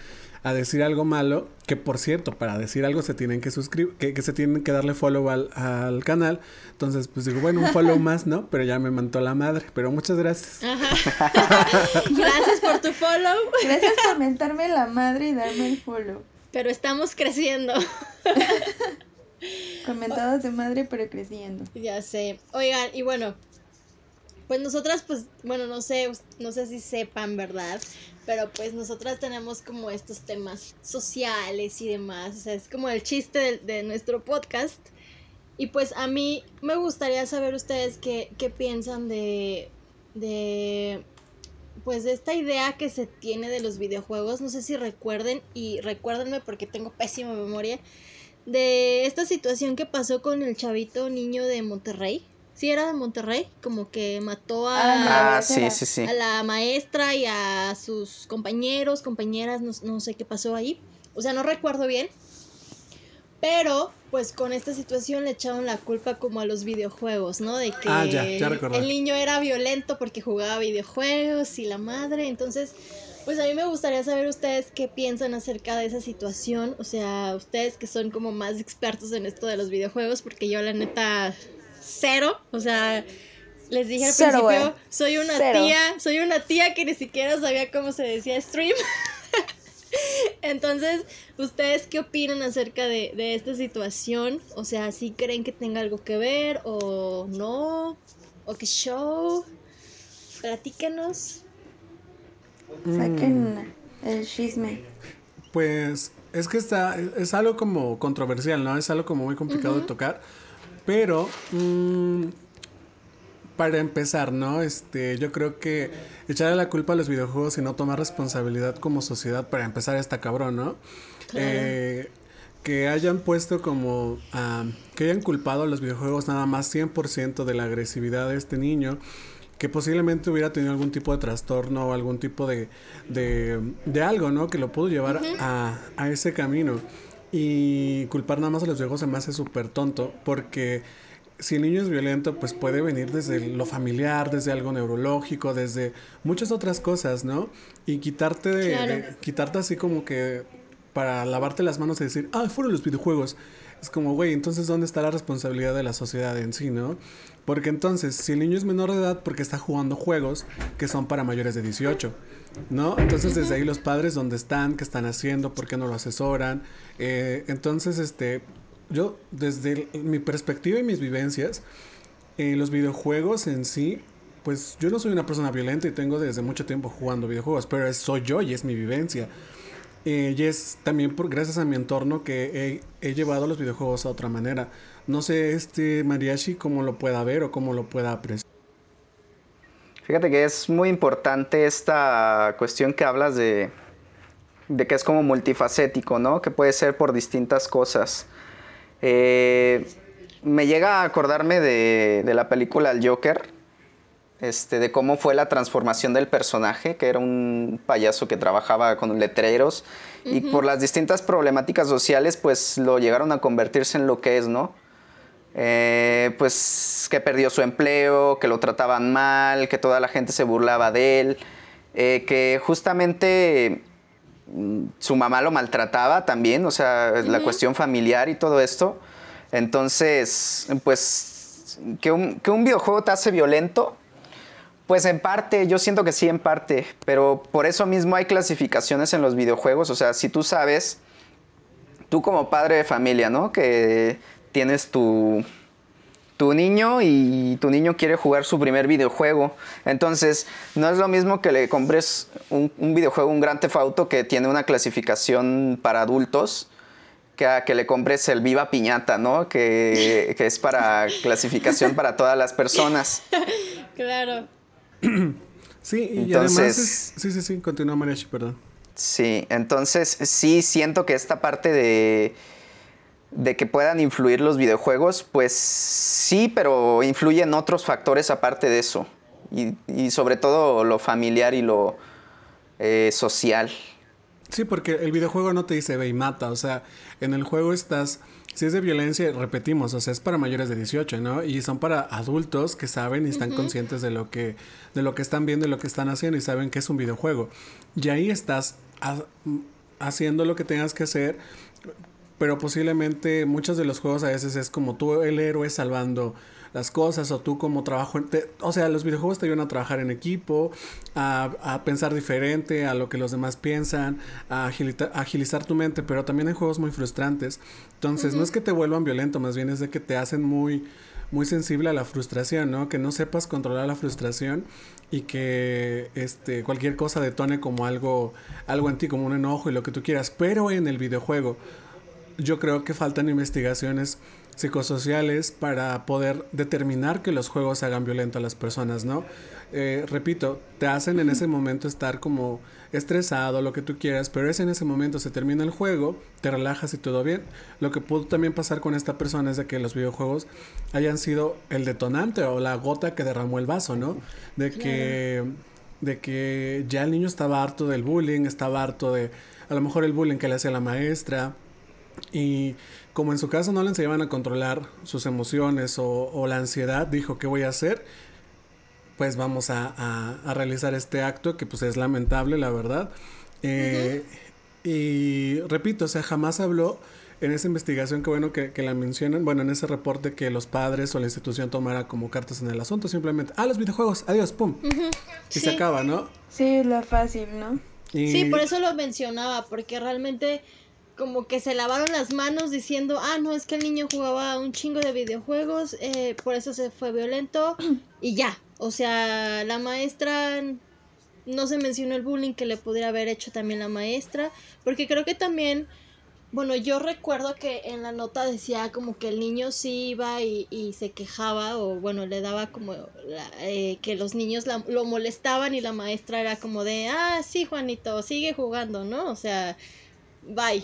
a decir algo malo, que por cierto, para decir algo se tienen que suscribir, que, que se tienen que darle follow al, al canal. Entonces, pues digo, bueno, un follow más, ¿no? Pero ya me mantó la madre. Pero muchas gracias. Ajá. Gracias por tu follow. Gracias por mentarme la madre y darme el follow. Pero estamos creciendo. Comentados de madre, pero creciendo. Ya sé. Oigan, y bueno, pues nosotras, pues, bueno, no sé, no sé si sepan, ¿verdad? Pero pues nosotras tenemos como estos temas sociales y demás. O sea, es como el chiste de, nuestro podcast. Y pues a mí me gustaría saber ustedes qué, qué piensan de, de, pues de esta idea que se tiene de los videojuegos. No sé si recuerden y recuérdenme porque tengo pésima memoria de esta situación que pasó con el chavito niño de Monterrey. Sí, era de Monterrey, como que mató a, Ah, Ah, sí, será. sí, sí. a la maestra y a sus compañeros, compañeras, no, no sé qué pasó ahí. O sea, no recuerdo bien. Pero pues con esta situación le echaron la culpa como a los videojuegos, ¿no? De que Ah, ya, ya recordé. el niño era violento porque jugaba videojuegos y la madre. Entonces, pues a mí me gustaría saber ustedes qué piensan acerca de esa situación. O sea, ustedes que son como más expertos en esto de los videojuegos, porque yo la neta, cero. O sea, les dije al Cero, principio, soy una Cero. tía, soy una tía que ni siquiera sabía cómo se decía stream. Entonces, ¿ustedes qué opinan acerca de, de esta situación? O sea, ¿sí creen que tenga algo que ver o no? ¿O qué show? Platícanos. Saquen el chisme. Pues es que está, es algo como controversial, ¿no? Es algo como muy complicado de tocar. Pero, mm, para empezar, ¿no? Este, yo creo que echarle la culpa a los videojuegos y no tomar responsabilidad como sociedad, para empezar, está cabrón, ¿no? Eh, que hayan puesto como, ah, que hayan culpado a los videojuegos nada más 100% de la agresividad de este niño, que posiblemente hubiera tenido algún tipo de trastorno o algún tipo de, de, de algo, ¿no? Que lo pudo llevar a, a ese camino. Y culpar nada más a los videojuegos se me hace súper tonto, porque si el niño es violento, pues puede venir desde lo familiar, desde algo neurológico, desde muchas otras cosas, ¿no? Y quitarte de, Claro. de- quitarte así como que para lavarte las manos y decir, ah, fueron los videojuegos. Es como, güey, entonces ¿dónde está la responsabilidad de la sociedad en sí, no? Porque entonces, si el niño es menor de edad, porque está jugando juegos que son para mayores de 18, ¿no? Entonces desde ahí los padres, ¿dónde están? ¿Qué están haciendo? ¿Por qué no lo asesoran? Eh, entonces, este, yo, desde el- mi perspectiva y mis vivencias, eh, los videojuegos en sí, pues yo no soy una persona violenta y tengo desde mucho tiempo jugando videojuegos, pero es- soy yo y es mi vivencia. Eh, y es también por gracias a mi entorno que he, he llevado los videojuegos a otra manera. No sé este Mariachi cómo lo pueda ver o cómo lo pueda apreciar. Fíjate que es muy importante esta cuestión que hablas de, de que es como multifacético, ¿no? Que puede ser por distintas cosas. Eh, me llega a acordarme de, de la película El Joker, este, de cómo fue la transformación del personaje, que era un payaso que trabajaba con letreros, y por las distintas problemáticas sociales, pues lo llegaron a convertirse en lo que es, ¿no? Eh, pues que perdió su empleo, que lo trataban mal, que toda la gente se burlaba de él, eh, que justamente mm, su mamá lo maltrataba también, o sea, la cuestión familiar y todo esto. Entonces, pues, que un, que un videojuego te hace violento, pues en parte, yo siento que sí en parte, pero por eso mismo hay clasificaciones en los videojuegos, o sea, si tú sabes, tú como padre de familia, ¿no? Que tienes tu, tu niño y tu niño quiere jugar su primer videojuego. Entonces, no es lo mismo que le compres un, un videojuego, un Gran Theft Auto que tiene una clasificación para adultos, que a que le compres el Viva Piñata, ¿no? Que, que es para clasificación para todas las personas. Claro. Sí, y Entonces- además es- sí, sí, sí, continúa Mariachi, perdón. Sí, entonces sí siento que esta parte de, de que puedan influir los videojuegos, pues sí, pero influyen otros factores aparte de eso. Y, y sobre todo lo familiar y lo eh, social. Sí, porque el videojuego no te dice ve y mata, o sea, en el juego estás, si es de violencia, repetimos, o sea, es para mayores de 18, ¿no? Y son para adultos que saben y están conscientes de lo que de lo que están viendo y lo que están haciendo y saben que es un videojuego. Y ahí estás ha- haciendo lo que tengas que hacer, pero posiblemente muchos de los juegos a veces es como tú el héroe salvando las cosas o tú como trabajo en- te- o sea los videojuegos te ayudan a trabajar en equipo a, a pensar diferente a lo que los demás piensan a agilita- agilizar tu mente pero también hay juegos muy frustrantes. Entonces no es que te vuelvan violento más bien es de que te hacen muy muy sensible a la frustración, ¿no? Que no sepas controlar la frustración y que este cualquier cosa detone como algo algo en ti como un enojo y lo que tú quieras, pero en el videojuego yo creo que faltan investigaciones psicosociales para poder determinar que los juegos hagan violento a las personas, ¿no? Eh, repito, te hacen en ese momento estar como estresado, lo que tú quieras, pero es en ese momento, se termina el juego, te relajas y todo bien. Lo que pudo también pasar con esta persona es de que los videojuegos hayan sido el detonante o la gota que derramó el vaso, ¿no? De que, de que ya el niño estaba harto del bullying, estaba harto de, a lo mejor el bullying que le hacía la maestra, Y como en su caso no le enseñaban a controlar sus emociones o, la ansiedad, dijo, ¿qué voy a hacer? Pues vamos a, realizar este acto que pues es lamentable, la verdad. Eh, y repito, o sea, jamás habló en esa investigación, que bueno que, la mencionan, bueno, en ese reporte que los padres o la institución tomara como cartas en el asunto, simplemente, ah, los videojuegos, adiós, pum. Y se acaba, ¿no? Sí, es la fácil, ¿no? Sí, por eso lo mencionaba, porque realmente como que se lavaron las manos diciendo, ah, no, es que el niño jugaba un chingo de videojuegos, eh, por eso se fue violento y ya. O sea, la maestra, no se mencionó el bullying que le pudiera haber hecho también la maestra, porque creo que también, bueno, yo recuerdo que en la nota decía como que el niño sí iba y, y se quejaba o bueno, le daba como eh, que los niños lo molestaban y la maestra era como de, ah, sí, Juanito, sigue jugando, ¿no? O sea, bye.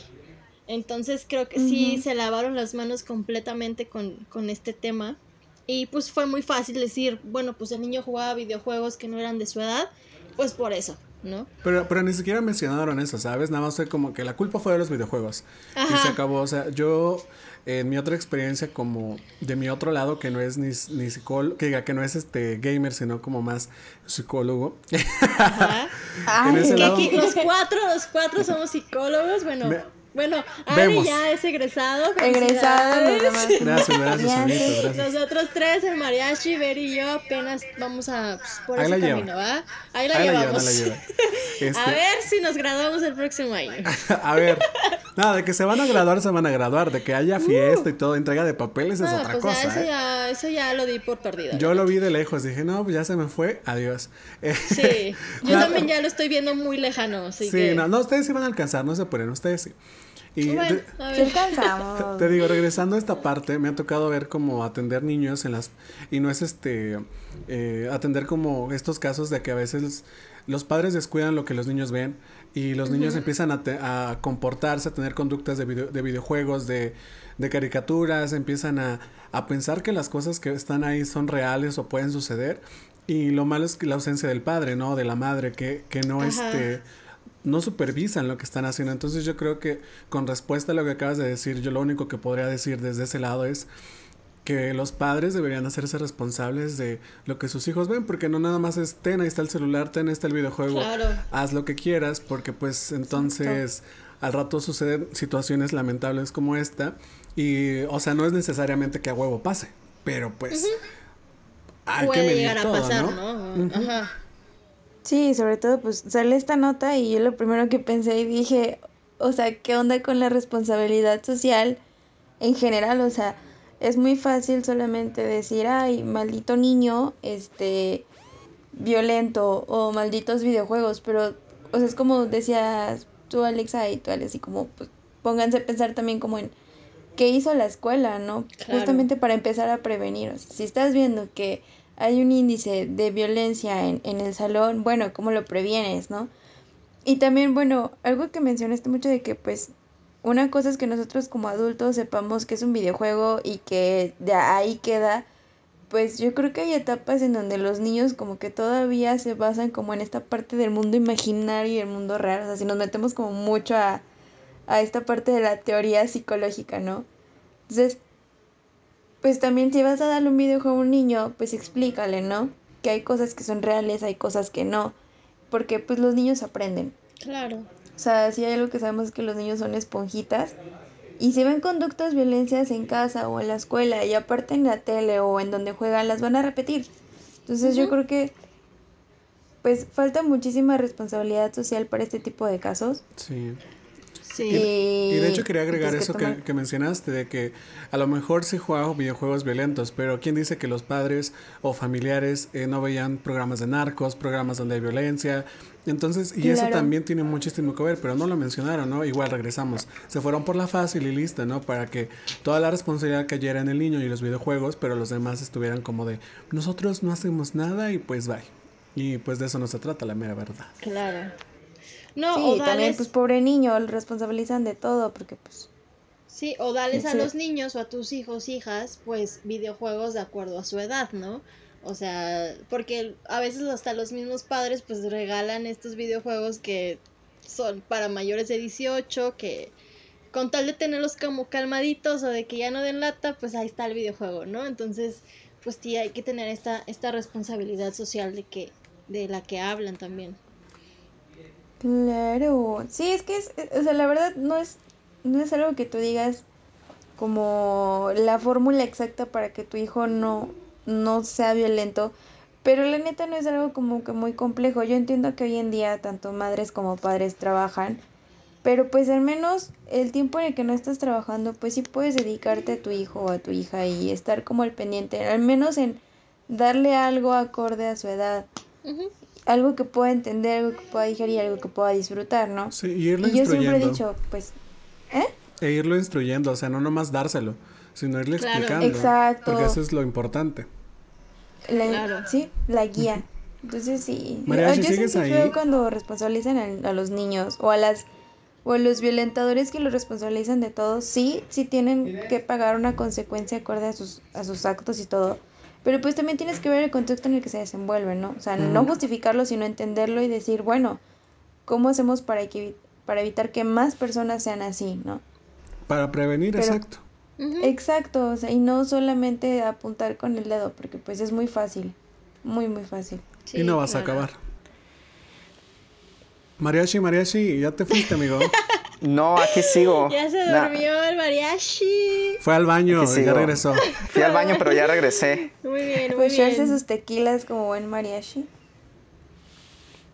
Entonces creo que sí se lavaron las manos completamente con, con este tema. Y pues fue muy fácil decir, bueno, pues el niño jugaba videojuegos que no eran de su edad, pues por eso, ¿no? Pero, pero ni siquiera mencionaron eso, ¿sabes? Nada más fue como que la culpa fue de los videojuegos. Y se acabó. O sea, yo, en mi otra experiencia, como de mi otro lado, que no es ni, ni psicólogo, que diga que no es este gamer, sino como más psicólogo. Ajá. los cuatro, los cuatro somos psicólogos, bueno. Bueno, Ari ya es egresado. Egresado, los demás. Gracias, gracias, gracias. Nosotros tres, el mariachi, Ver y yo, apenas vamos a pues, por ese camino, ¿va? Ahí la llevamos. Este a ver si nos graduamos el próximo año. a ver, nada, de que se van a graduar, se van a graduar. De que haya fiesta y todo, entrega de papeles es otra pues cosa. ¿eh? ya, eso ya lo di por perdido. Yo lo vi de lejos, dije, no, pues ya se me fue, adiós. Sí, yo también ya lo estoy viendo muy lejano. Así sí, no, no, ustedes sí van a alcanzar, no se ponen, ustedes sí. Y te, digo, regresando a esta parte, me ha tocado ver como atender niños en las... Y no es este... Eh, atender como estos casos de que a veces los padres descuidan lo que los niños ven y los niños empiezan a, comportarse, a tener conductas de, de videojuegos, de, de, caricaturas, empiezan a, a, pensar que las cosas que están ahí son reales o pueden suceder. Y lo malo es que la ausencia del padre, ¿no? De la madre, que, que no, este no supervisan lo que están haciendo. Entonces yo creo que con respuesta a lo que acabas de decir, yo lo único que podría decir desde ese lado es que los padres deberían hacerse responsables de lo que sus hijos ven, porque no nada más es, ten, ahí está el celular, ten, ahí está el videojuego, haz lo que quieras, porque pues entonces al rato suceden situaciones lamentables como esta, y o sea, no es necesariamente que a huevo pase, pero pues... Hay que medir todo, ¿no? Ajá. Sí, sobre todo pues sale esta nota y yo lo primero que pensé y dije, o sea, ¿qué onda con la responsabilidad social en general? O sea, es muy fácil solamente decir, ay, maldito niño, este, violento o malditos videojuegos, pero, o sea, es como decías tú, Alexa, y tú, Alex, y como, pues, pónganse a pensar también como en qué hizo la escuela, ¿no? Justamente para empezar a prevenir. O sea, si estás viendo que hay un índice de violencia en, en el salón, bueno, ¿cómo lo previenes, no? Y también, bueno, algo que mencionaste mucho de que pues una cosa es que nosotros como adultos sepamos que es un videojuego y que de ahí queda, pues yo creo que hay etapas en donde los niños como que todavía se basan como en esta parte del mundo imaginario y el mundo real, o sea, si nos metemos como mucho a, a esta parte de la teoría psicológica, ¿no? Entonces, pues también si vas a darle un videojuego a un niño, pues explícale, ¿no? Que hay cosas que son reales, hay cosas que no, porque pues los niños aprenden. Claro. O sea, si hay algo que sabemos es que los niños son esponjitas y si ven conductas violencias en casa o en la escuela y aparte en la tele o en donde juegan, las van a repetir. Entonces yo creo que pues falta muchísima responsabilidad social para este tipo de casos. Sí. Y, de hecho quería agregar eso que, mencionaste, de que a lo mejor se juega videojuegos violentos, pero ¿quién dice que los padres o familiares eh, no veían programas de narcos, programas donde hay violencia? Entonces, y eso también tiene muchísimo que ver, pero no lo mencionaron, ¿no? Igual regresamos. Se fueron por la fácil y lista, ¿no? Para que toda la responsabilidad cayera en el niño y los videojuegos, pero los demás estuvieran como de, nosotros no hacemos nada y pues bye. Y pues de eso no se trata la mera verdad. Claro. No, sí, o también pues pobre niño, lo responsabilizan de todo porque pues... Sí, o dales a los niños o a tus hijos, hijas, pues videojuegos de acuerdo a su edad, ¿no? O sea, porque a veces hasta los mismos padres pues regalan estos videojuegos que son para mayores de 18, que con tal de tenerlos como calmaditos o de que ya no den lata, pues ahí está el videojuego, ¿no? Entonces, pues sí, hay que tener esta, esta responsabilidad social de que, de la que hablan también. Claro, sí, es que es, o sea, la verdad no es, no es algo que tú digas como la fórmula exacta para que tu hijo no, no sea violento, pero la neta no es algo como que muy complejo. Yo entiendo que hoy en día tanto madres como padres trabajan, pero pues al menos el tiempo en el que no estás trabajando, pues sí puedes dedicarte a tu hijo o a tu hija y estar como al pendiente, al menos en darle algo acorde a su edad. Algo que pueda entender, algo que pueda digerir, algo que pueda disfrutar, ¿no? Sí, y irlo Y yo siempre he dicho, pues, ¿eh? E irlo instruyendo, o sea, no nomás dárselo, sino irle Claro. explicando. Exacto. Porque eso es lo importante. La, Claro. Sí, la guía. Entonces sí. María, si yo sigues ahí- feo cuando responsabilizan a, a los niños o a las o a los violentadores que los responsabilizan de todo. Sí, sí tienen que pagar una consecuencia acorde a sus a sus actos y todo. Pero pues también tienes que ver el contexto en el que se desenvuelven, ¿no? O sea, no justificarlo, sino entenderlo y decir, bueno, ¿cómo hacemos para que para evitar que más personas sean así, ¿no? Para prevenir, Pero- exacto. Exacto, o sea, y no solamente apuntar con el dedo, porque pues es muy fácil, muy muy fácil. y no vas a acabar. Mariachi, mariachi, ya te fuiste, amigo. No, aquí sigo. Ya se durmió el mariachi. Fue al baño, Aquí ya regresó. Fui al baño, pero ya regresé. Muy bien, muy Pues echarse bien. sus tequilas como buen mariachi.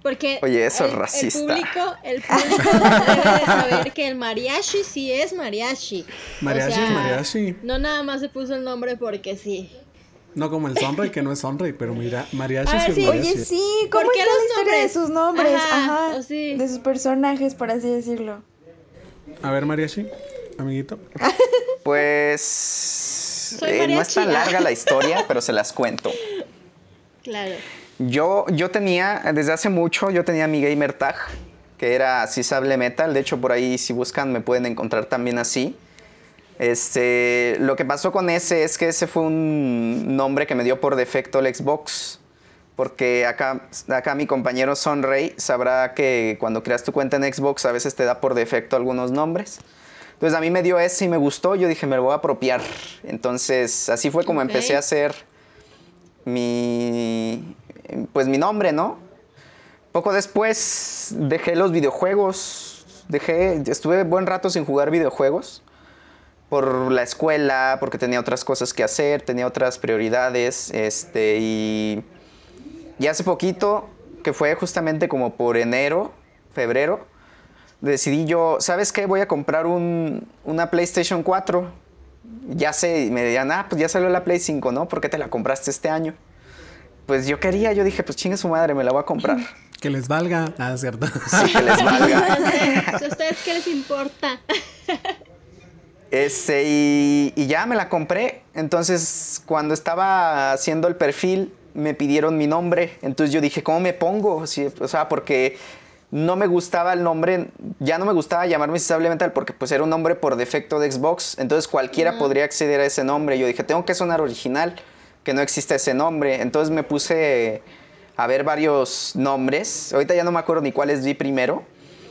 Porque Oye, eso es el- racista. El público, el público debe de saber que el mariachi sí es mariachi. O Mariachi sea, es mariachi. No nada más se puso el nombre porque sí. No como el sonrey, que no es sonrey, pero mira, mariachi ver, es sí. mariachi. Oye, sí, ¿cómo ¿Por qué está los la historia de nombres? sus nombres? Ajá, Ajá, o sí. de sus personajes, por así decirlo. A ver, mariachi, amiguito. Pues. Eh, no es tan larga la historia, pero se las cuento. Claro. Yo, yo tenía, desde hace mucho, yo tenía mi gamer tag, que era Sable Metal. De hecho, por ahí, si buscan, me pueden encontrar también así. Este, lo que pasó con ese es que ese fue un nombre que me dio por defecto el Xbox. Porque acá, acá mi compañero Sonrey sabrá que cuando creas tu cuenta en Xbox a veces te da por defecto algunos nombres. Entonces a mí me dio ese y me gustó. Yo dije, me lo voy a apropiar. Entonces así fue como Ok. empecé a hacer mi, pues mi nombre, ¿no? Poco después dejé los videojuegos. Dejé, estuve buen rato sin jugar videojuegos por la escuela, porque tenía otras cosas que hacer, tenía otras prioridades, este, y, y hace poquito, que fue justamente como por enero, febrero, decidí yo, ¿sabes qué? Voy a comprar un, una PlayStation 4. Ya sé, y me decían, ah, pues ya salió la Play 5, ¿no? ¿Por qué te la compraste este año? Pues yo quería, yo dije, pues chingue su madre, me la voy a comprar. Que les valga. Ah, es cierto. Sí, que les valga. ¿A ustedes qué les importa? Este, y, y ya me la compré. Entonces, cuando estaba haciendo el perfil, me pidieron mi nombre. Entonces yo dije, ¿cómo me pongo? Sí, o sea, porque no me gustaba el nombre, ya no me gustaba llamarme Sable Metal porque pues era un nombre por defecto de Xbox. Entonces cualquiera podría acceder a ese nombre. Yo dije, tengo que sonar original, que no existe ese nombre. Entonces me puse a ver varios nombres. Ahorita ya no me acuerdo ni cuáles vi primero.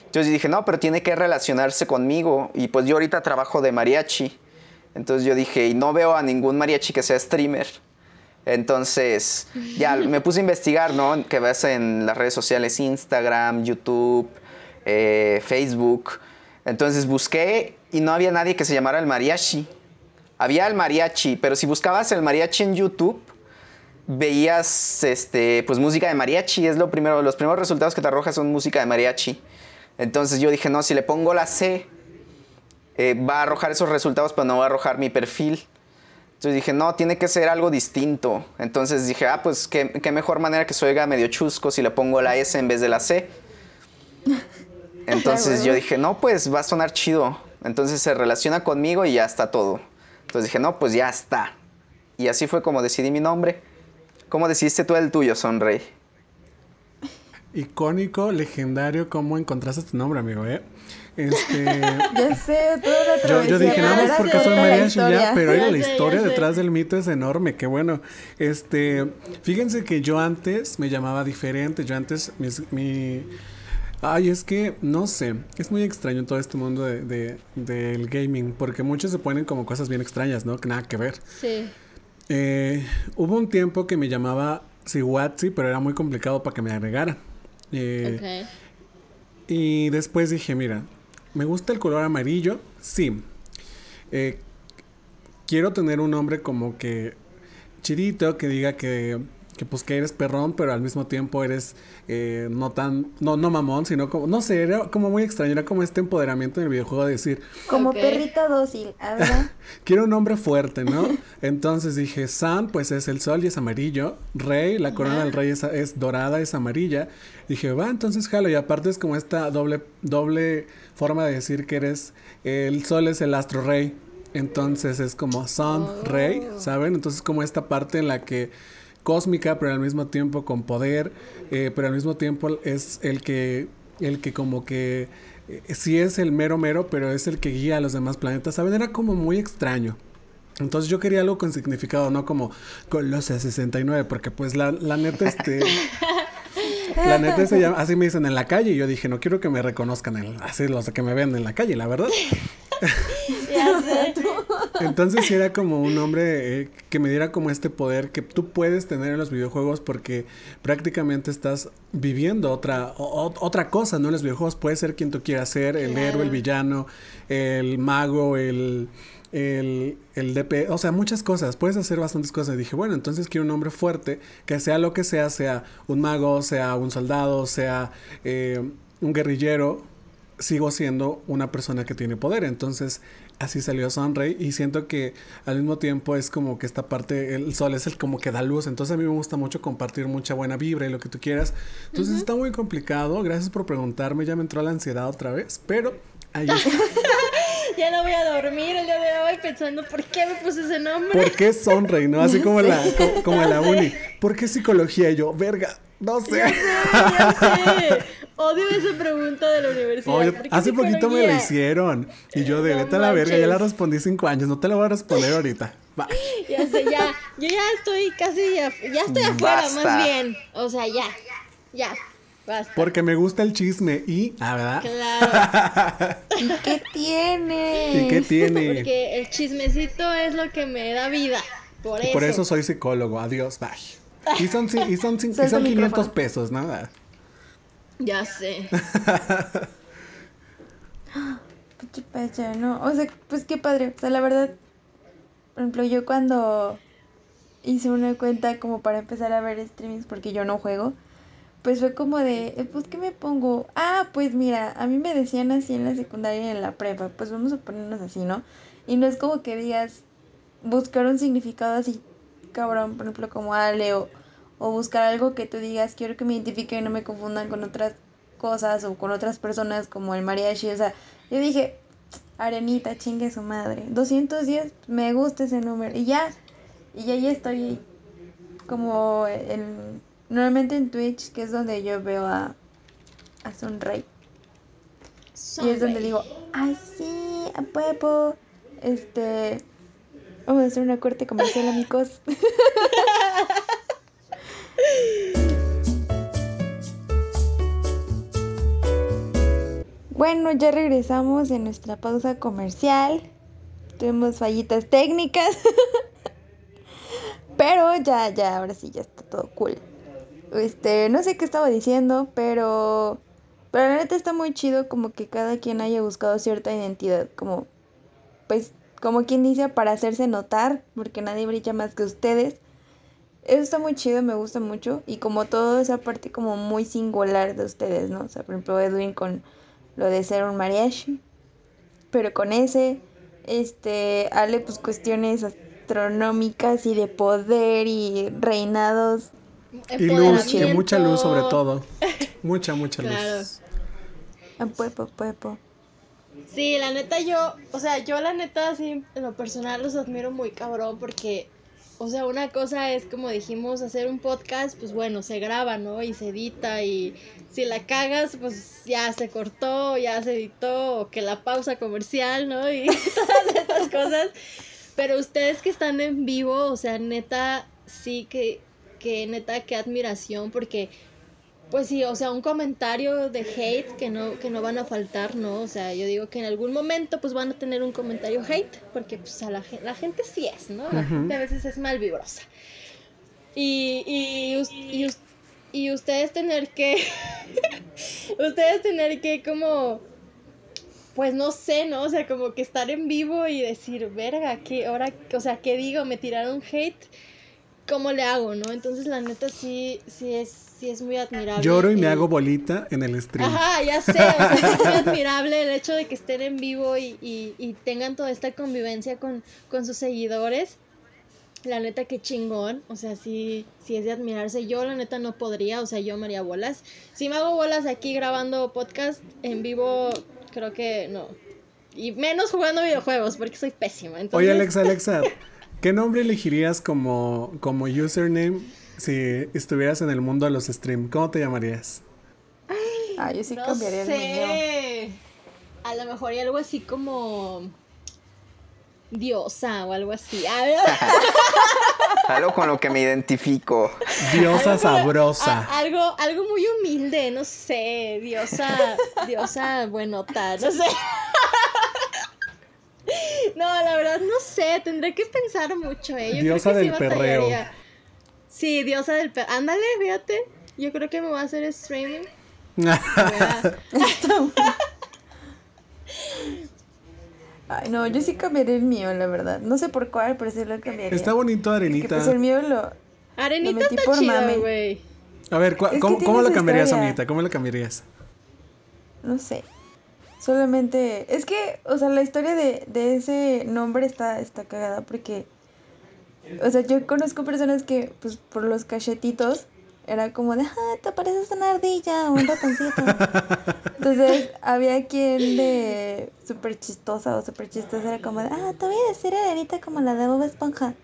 Entonces dije, no, pero tiene que relacionarse conmigo. Y pues yo ahorita trabajo de mariachi. Entonces yo dije, y no veo a ningún mariachi que sea streamer. Entonces ya me puse a investigar, ¿no? Que ves en las redes sociales, Instagram, YouTube, eh, Facebook. Entonces busqué y no había nadie que se llamara el mariachi. Había el mariachi, pero si buscabas el mariachi en YouTube, veías este, pues música de mariachi. Es lo primero, los primeros resultados que te arroja son música de mariachi. Entonces yo dije, no, si le pongo la C, eh, va a arrojar esos resultados, pero no va a arrojar mi perfil. Entonces dije, no, tiene que ser algo distinto. Entonces dije, ah, pues qué, qué mejor manera que se oiga medio chusco si le pongo la S en vez de la C. Entonces yo dije, no, pues va a sonar chido. Entonces se relaciona conmigo y ya está todo. Entonces dije, no, pues ya está. Y así fue como decidí mi nombre. ¿Cómo decidiste tú el tuyo, Sonrey? Icónico, legendario, ¿cómo encontraste tu nombre, amigo, eh? Este... Ya sé, toda la Yo, travesía. yo dije, nada más ahora porque soy mariachi ya, pero la historia detrás del mito es enorme, qué bueno. Este, fíjense que yo antes me llamaba diferente, yo antes mis- mi, Ay, es que, no sé, es muy extraño todo este mundo de, de- del gaming, porque muchos se ponen como cosas bien extrañas, ¿no? Que nada que ver. Sí. Eh, hubo un tiempo que me llamaba Siwatsi, pero era muy complicado para que me agregara. Eh, Ok. Y después dije, mira, me gusta el color amarillo, sí. Eh, quiero tener un nombre como que chirito, que diga que, que pues que eres perrón, pero al mismo tiempo eres eh, no tan, no, no mamón, sino como, no sé, era como muy extraño, era como este empoderamiento en el videojuego de decir, Como Ok. perrito dócil, ¿verdad? quiero un nombre fuerte, ¿no? Entonces dije, Sun, pues es el sol y es amarillo. Rey, la corona del rey es, es dorada, es amarilla. Dije, va, entonces jalo. Y aparte es como esta doble, doble forma de decir que eres, el sol es el astro rey. Entonces es como Sun, rey, ¿saben? Entonces como esta parte en la que cósmica, pero al mismo tiempo con poder, eh, pero al mismo tiempo es el que, el que como que eh, sí es el mero mero, pero es el que guía a los demás planetas, ¿saben? Era como muy extraño. Entonces yo quería algo con significado, no como Colosia 69, porque pues la, la neta, este... La neta se llama, así me dicen en la calle y yo dije, no quiero que me reconozcan, en- así los que me ven en la calle, la verdad. Ya sé. Entonces era como un hombre eh, que me diera como este poder que tú puedes tener en los videojuegos porque prácticamente estás viviendo otra, o- o- otra cosa, ¿no? En los videojuegos puedes ser quien tú quieras ser, el Claro. héroe, el villano, el mago, el, el, el DP, o sea, muchas cosas, puedes hacer bastantes cosas. Y dije, bueno, entonces quiero un hombre fuerte, que sea lo que sea, sea un mago, sea un soldado, sea eh, un guerrillero, sigo siendo una persona que tiene poder. Entonces, así salió Sunray y siento que al mismo tiempo es como que esta parte, el sol es el como que da luz. Entonces, a mí me gusta mucho compartir mucha buena vibra y lo que tú quieras. Entonces, está muy complicado. Gracias por preguntarme. Ya me entró la ansiedad otra vez, pero ahí está. Ya no voy a dormir el día de hoy pensando por qué me puse ese nombre. ¿Por qué Sunray? ¿No? Así como, la, co- como en la uni. ¿Por qué psicología? Y yo, verga, no sé. Ya sé. Odio esa pregunta de la universidad. Oye, ¿por qué hace poquito me la hicieron. Y yo, de No vete a la verga, ya la respondí cinco años. No te la voy a responder ahorita. Va. Ya sé, ya. Yo ya estoy casi. af- Ya estoy afuera, Basta. más bien. O sea, ya. Ya. Basta. Porque me gusta el chisme y, ah, ¿verdad? Claro. ¿Y qué tiene? ¿Y qué tiene? Porque el chismecito es lo que me da vida. Por eso. Por eso soy psicólogo. Adiós, bye. Y son, y son, y son el 500 micrófono. pesos, nada. Ya sé. Qué pacha, ¿no? O sea, pues qué padre. O sea, la verdad, por ejemplo, yo cuando hice una cuenta como para empezar a ver streamings porque yo no juego, pues fue como de, eh, pues, ¿qué me pongo? Ah, pues mira, a mí me decían así en la secundaria y en la prepa, pues vamos a ponernos así, ¿no? Y no es como que digas, buscar un significado así, cabrón, por ejemplo, como Ale, o, o buscar algo que tú digas, quiero que me identifiquen y no me confundan con otras cosas o con otras personas como el mariachi, o sea, yo dije, Arenita, chingue su madre, 210, me gusta ese número, y ya, y ya, ya estoy como en, normalmente en Twitch, que es donde yo veo a, a Sunray, y es donde digo, ay, sí, a huevo. Este. Vamos a hacer una corte comercial, amigos. bueno, ya regresamos en nuestra pausa comercial. Tuvimos fallitas técnicas. pero ya, ya, ahora sí, ya está todo cool. Este, no sé qué estaba diciendo, pero. Pero la neta está muy chido como que cada quien haya buscado cierta identidad, como, pues, como quien dice, para hacerse notar, porque nadie brilla más que ustedes. Eso está muy chido, me gusta mucho, y como toda esa parte como muy singular de ustedes, ¿no? O sea, por ejemplo, Edwin con lo de ser un mariachi, pero con ese, este, Ale, pues cuestiones astronómicas y de poder y reinados. Y luz, y mucha luz sobre todo. Mucha, mucha Claro. luz. Ah, puepo, puepo. Sí, la neta yo, o sea, yo la neta sí, en lo personal los admiro muy cabrón porque, o sea, una cosa es como dijimos, hacer un podcast, pues bueno, se graba, ¿no? Y se edita y si la cagas, pues ya se cortó, ya se editó, o que la pausa comercial, ¿no? Y todas estas cosas. Pero ustedes que están en vivo, o sea, neta, sí que, que neta, qué admiración porque pues sí, o sea, un comentario de hate que no, que no van a faltar, ¿no? O sea, yo digo que en algún momento pues van a tener un comentario hate, porque pues a la, la gente sí es, ¿no? La gente a veces es mal vibrosa. Y, y, y, ustedes tener que, ustedes tener que como, pues no sé, ¿no? O sea, como que estar en vivo y decir, verga, ¿qué ahora, o sea, qué digo? Me tiraron hate, ¿cómo le hago, no? Entonces la neta sí, sí es sí es muy admirable. Lloro y me hago bolita en el stream. Ajá, ya sé, o sea, es muy admirable el hecho de que estén en vivo y, y, tengan toda esta convivencia con, con, sus seguidores. La neta, qué chingón, o sea, sí, sí es de admirarse. Yo, la neta, no podría, o sea, yo me haría bolas. Si me hago bolas aquí grabando podcast en vivo, creo que no. Y menos jugando videojuegos, porque soy pésima. Oye, Alexa, Alexa, ¿qué nombre elegirías como, como username si estuvieras en el mundo de los stream, ¿cómo te llamarías? Ah, yo sí cambiaría el mío. A lo mejor hay algo así como diosa o algo así. algo con lo que me identifico. Diosa sabrosa. algo, algo muy humilde, no sé. Diosa, diosa buenota, no sé. No, la verdad no sé, tendré que pensar mucho, ¿eh? diosa del perreo. Sí, diosa del perro. Ándale, fíjate. Yo creo que me voy a hacer streaming. Ay, no, yo sí cambiaré el mío, la verdad. No sé por cuál, pero sí lo cambiaría. Está bonito Arenita. pues el mío lo. Arenita está chido, güey. A ver, ¿cómo, ¿cómo lo cambiarías, Anita? ¿Cómo lo cambiarías? No sé. Solamente. Es que, o sea, la historia de, de ese nombre está, está cagada porque o sea, yo conozco personas que, pues, por los cachetitos, era como de, ah, te pareces una ardilla o un ratoncito. Entonces, había quien de súper chistosa o súper chistosa era como de, ah, te voy a decir arenita como la de Bob Esponja.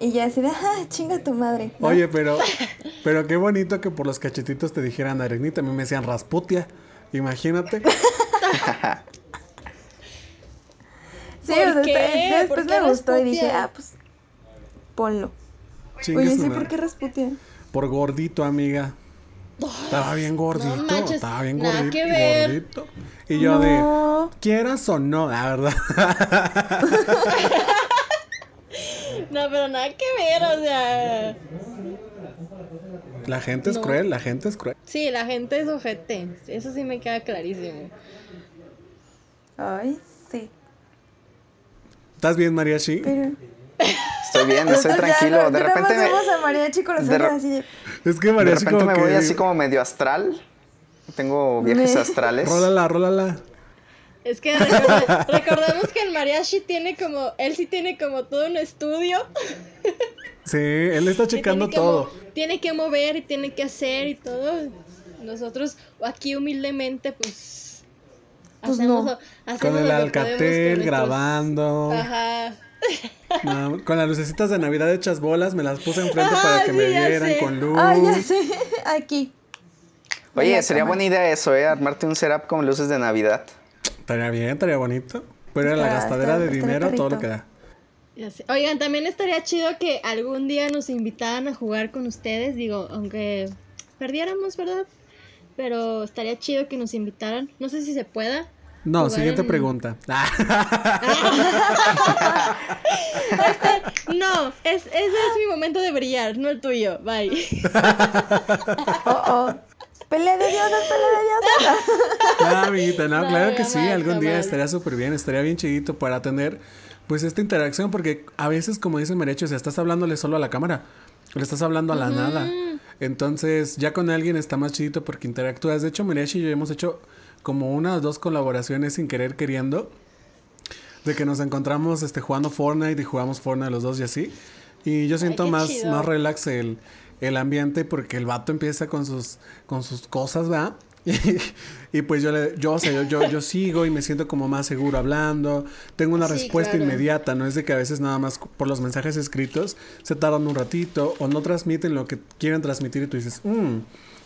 Y ya así de, ah, chinga tu madre. Oye, pero, pero qué bonito que por los cachetitos te dijeran arenita. A mí me decían rasputia. Imagínate. sí, o sea, después me gustó y dije, ah, pues ponlo. Oye, ¿sí por qué Rasputia? Por gordito, amiga. Estaba bien gordito, estaba bien gordito, gordito. Y yo de, quieras o no, la verdad. no, pero nada que ver, o sea. La gente es cruel, la gente es cruel. Sí, la gente es ojete. Eso sí me queda clarísimo. Ay, sí. ¿Estás bien, María? Sí. Pero... Estoy bien, estoy tranquilo. de repente me. a mariachi con los de así de... Es que mariachi De repente me voy así como medio astral. Tengo viajes astrales. Rólala, rólala. Es que recordemos que el mariachi tiene como, él sí tiene como todo un estudio. Sí, él está checando todo. tiene que mover y tiene que hacer y todo. Nosotros aquí humildemente pues, pues hacemos, no. con el alcatel grabando. Ajá con las lucecitas de Navidad hechas bolas, me las puse enfrente para que me vieran con luz. Ay, ya sé. Aquí. Oye, sería buena idea eso, ¿eh? Armarte un setup con luces de Navidad. Estaría bien, estaría bonito. Pero la gastadera de dinero, todo lo que da. Oigan, también estaría chido que algún día nos invitaran a jugar con ustedes. Digo, aunque perdiéramos, ¿verdad? Pero estaría chido que nos invitaran. No sé si se pueda. No, siguiente pregunta. no, ese es mi momento de brillar, no el tuyo. Bye. oh, oh. Pelea de diosas, pelea de diosas. No, amiguita, no, claro que sí, algún día estaría súper bien, estaría bien chiquito para tener pues esta interacción, porque a veces, como dice Merecho, si estás hablándole solo a la cámara, le estás hablando a la nada. Entonces, ya con alguien está más chidito porque interactúas. De hecho, Merecho y yo hemos hecho como unas dos colaboraciones sin querer queriendo. De que nos encontramos este, jugando Fortnite y jugamos Fortnite los dos y así. Y yo siento más, más relax el, el, ambiente porque el vato empieza con sus, con sus cosas, ¿verdad? Y, pues yo, le, yo, o sea, yo, yo, sigo y me siento como más seguro hablando. Tengo una respuesta inmediata, no es de que a veces nada más por los mensajes escritos se tardan un ratito o no transmiten lo que quieren transmitir y tú dices, mmm,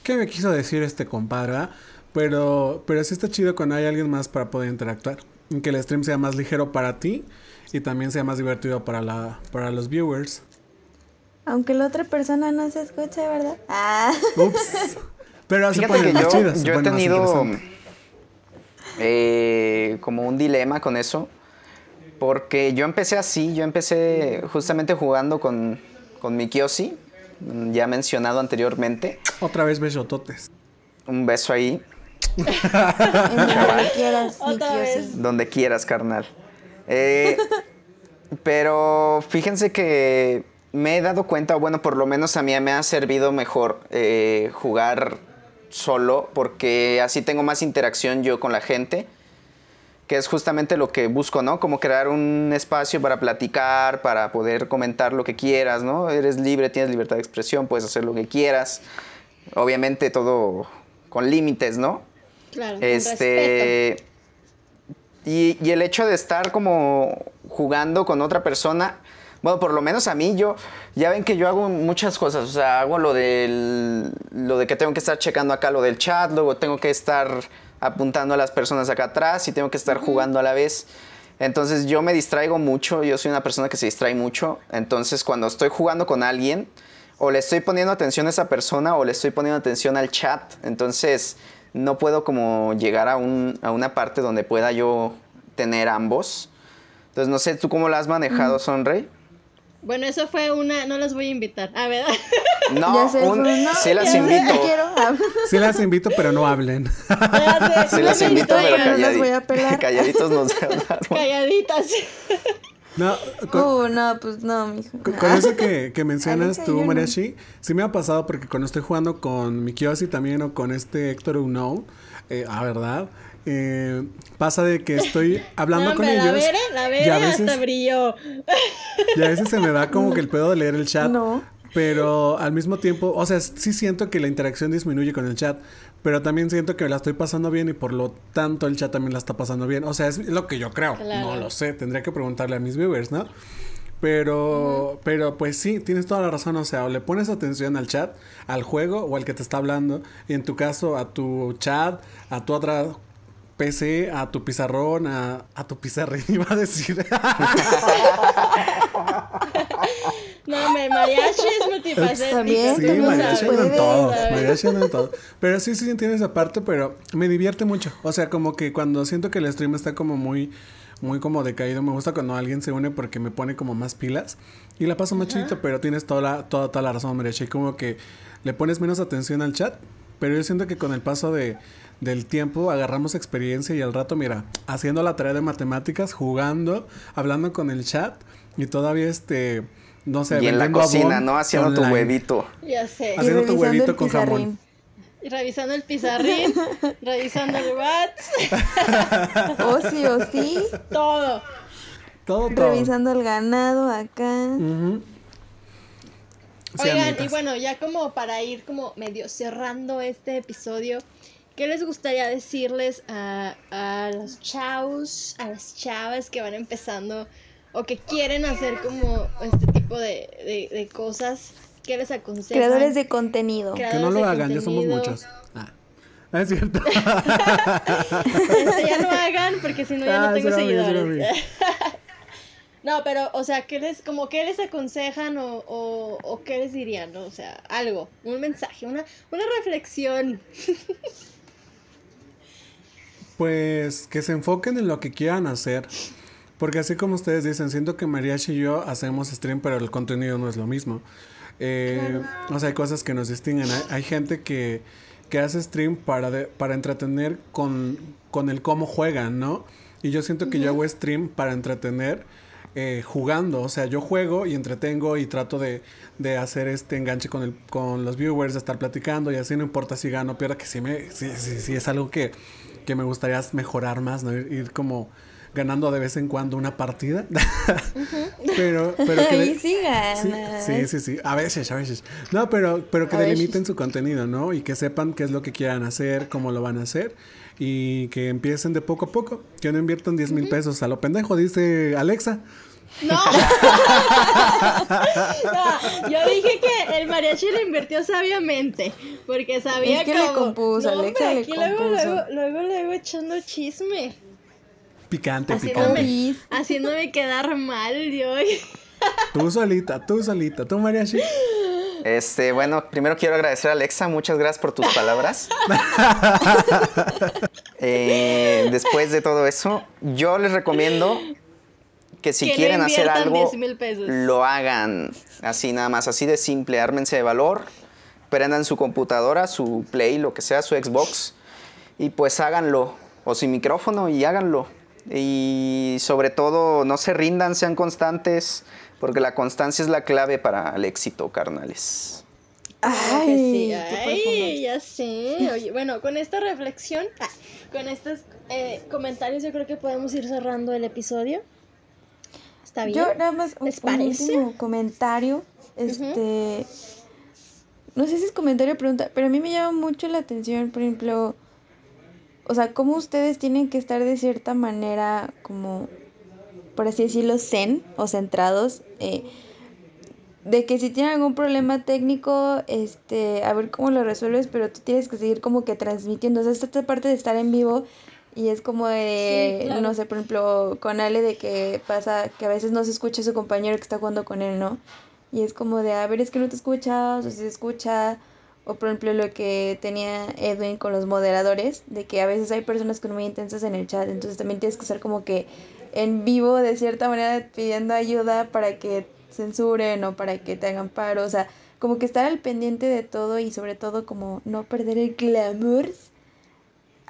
¿qué me quiso decir este compadre? Pero, pero sí está chido cuando hay alguien más para poder interactuar. Que el stream sea más ligero para ti y también sea más divertido para, la, para los viewers. Aunque la otra persona no se escuche, ¿verdad? Ah. Ups. Pero se ponen más yo, chidas, se yo he tenido eh, como un dilema con eso. Porque yo empecé así, yo empecé justamente jugando con, con mi Kiyoshi, mm, ya mencionado anteriormente. Otra vez besototes. Un beso ahí, donde quieras, donde quieras, carnal. Eh, pero fíjense que me he dado cuenta, bueno, por lo menos a mí me ha servido mejor eh, jugar solo, porque así tengo más interacción yo con la gente, que es justamente lo que busco, ¿no? Como crear un espacio para platicar, para poder comentar lo que quieras, ¿no? Eres libre, tienes libertad de expresión, puedes hacer lo que quieras. Obviamente todo con límites, ¿no? Claro, respeto. Este. Y, y el hecho de estar como jugando con otra persona, bueno, por lo menos a mí, yo, ya ven que yo hago muchas cosas, o sea, hago lo del, lo de que tengo que estar checando acá lo del chat, luego tengo que estar apuntando a las personas acá atrás y tengo que estar jugando a la vez. Entonces yo me distraigo mucho, yo soy una persona que se distrae mucho, entonces cuando estoy jugando con alguien, o le estoy poniendo atención a esa persona o le estoy poniendo atención al chat, entonces no puedo como llegar a, un, a una parte donde pueda yo tener ambos. Entonces no sé, ¿tú cómo la has manejado, Sonrey? Bueno, eso fue una. No los voy a invitar. Ah, ¿verdad? No, Ya sé, un- no, sí las ya sé, invito. quiero. Sí las invito, pero no hablen. Sé, Sí las invito, pero distraigan, no las voy a calladi- pelar. calladitos nos. Calladitas. No, con, Uh, no, pues no, mijo. con- con eso que, que mencionas tú, no. Mariachi, sí me ha pasado porque cuando estoy jugando con mi Kiyoshi también o con este Héctor Uno, eh, ah, ¿verdad? Eh, pasa de que estoy hablando No, con ellos. La Vere, la y Vere a veces- hasta brilló. Y a veces se me da como que el pedo de leer el chat. No. Pero al mismo tiempo, o sea, sí siento que la interacción disminuye con el chat. Pero también siento que la estoy pasando bien y por lo tanto el chat también la está pasando bien. O sea, es lo que yo creo. Claro. No lo sé, tendría que preguntarle a mis viewers, ¿no? Pero, pero pues sí, tienes toda la razón. O sea, o le pones atención al chat, al juego o al que te está hablando. Y en tu caso, a tu chat, a tu otra PC, a tu pizarrón, a, a tu pizarrín, iba a decir. No, me mariachi es multifacético. Bien, Sí, mariachi en todo, mariachi anda en todo. Pero sí, sí entiendo esa parte, pero me divierte mucho. O sea, como que cuando siento que el stream está como muy, muy como decaído, me gusta cuando alguien se une porque me pone como más pilas. Y la paso más chidito, pero tienes toda la, toda, toda la razón, mariachi. Como que le pones menos atención al chat, pero yo siento que con el paso de, del tiempo agarramos experiencia y al rato, mira, haciendo la tarea de matemáticas, jugando, hablando con el chat y todavía este... No sé, Y en la cocina, ¿no? Haciendo tu huevito. Ya sé. Haciendo tu huevito con jamón. Y revisando el pizarrín, revisando el WhatsApp, O sí, o sí. todo. Todo, todo. Revisando el ganado acá. Sí, Oigan, y bueno, ya como para ir como medio cerrando este episodio, ¿qué les gustaría decirles a, a los chavos, a las chavas que van empezando o que quieren hacer como este tipo de, de, de cosas? ¿Qué les aconsejan? Creadores de contenido. Crea- Que no lo hagan, ya somos muchos. Ah. Ah, es cierto. Este, ya no hagan porque si no ya Ah, no tengo broma, es seguidores. no, pero, o sea, ¿qué les, como qué les aconsejan o, o, o qué les dirían? ¿no? O sea, algo, un mensaje, una, una reflexión. Pues que se enfoquen en lo que quieran hacer. Porque así como ustedes dicen, siento que Mariachi y yo hacemos stream, pero el contenido no es lo mismo. Eh, O sea, hay cosas que nos distinguen. Hay, hay gente que, que hace stream para, de- para entretener con, con el cómo juegan, ¿no? Y yo siento que yo hago stream para entretener eh, jugando. O sea, yo juego y entretengo y trato de, de hacer este enganche con, el, con los viewers, de estar platicando y así no importa si gano o pierda, que sí, me, sí, sí, sí es algo que, que me gustaría mejorar más, ¿no? Ir, ir como ganando de vez en cuando una partida. pero, pero que de- sí Sí, ganas. sí, sí, sí, a veces, a veces. No, pero, pero que A veces. delimiten su contenido, ¿no? Y que sepan qué es lo que quieran hacer, cómo lo van a hacer. Y que empiecen de poco a poco. Que no inviertan 10 mil pesos a lo pendejo, dice Alexa. No. No, yo dije que el mariachi lo invirtió sabiamente, porque sabía Es que le cómo- compuso, No, Alexa hombre, le aquí luego, compuso. luego, luego, luego echando chisme, Picante, haciéndome, picante. Haciéndome quedar mal, yo. Tú solita, tú solita, tú Mariachi. Este, bueno, primero quiero agradecer a Alexa, muchas gracias por tus palabras. Eh, después de todo eso, yo les recomiendo que si Que no quieren hacer algo, 10,000 pesos. lo hagan así nada más, así de simple, ármense de valor, prendan su computadora, su Play, lo que sea, su Xbox, y pues háganlo, o sin micrófono y háganlo. Y sobre todo, no se rindan, sean constantes, porque la constancia es la clave para el éxito, carnales. Que sí. Ay, ya sé. Oye, bueno, con esta reflexión, ah, con estos eh, comentarios, yo creo que podemos ir cerrando el episodio. ¿Está bien? Yo nada más un, último comentario. Este. No sé si es comentario o pregunta, pero a mí me llama mucho la atención, por ejemplo. O sea, cómo ustedes tienen que estar de cierta manera, como. Por así decirlo, zen o centrados. eh, de que si tienen algún problema técnico, este, a ver cómo lo resuelves, pero tú tienes que seguir como que transmitiendo. O sea, esta parte de estar en vivo y es como de, Sí, claro. no sé, por ejemplo, con Ale de que pasa que a veces no se escucha su compañero que está jugando con él, ¿no? Y es como de, a ver, es que no te escuchas, o si se escucha, o por ejemplo lo que tenía Edwin con los moderadores, de que a veces hay personas que son muy intensas en el chat, entonces también tienes que estar como que en vivo de cierta manera pidiendo ayuda para que censuren o para que te hagan paro, o sea, como que estar al pendiente de todo y sobre todo como no perder el glamour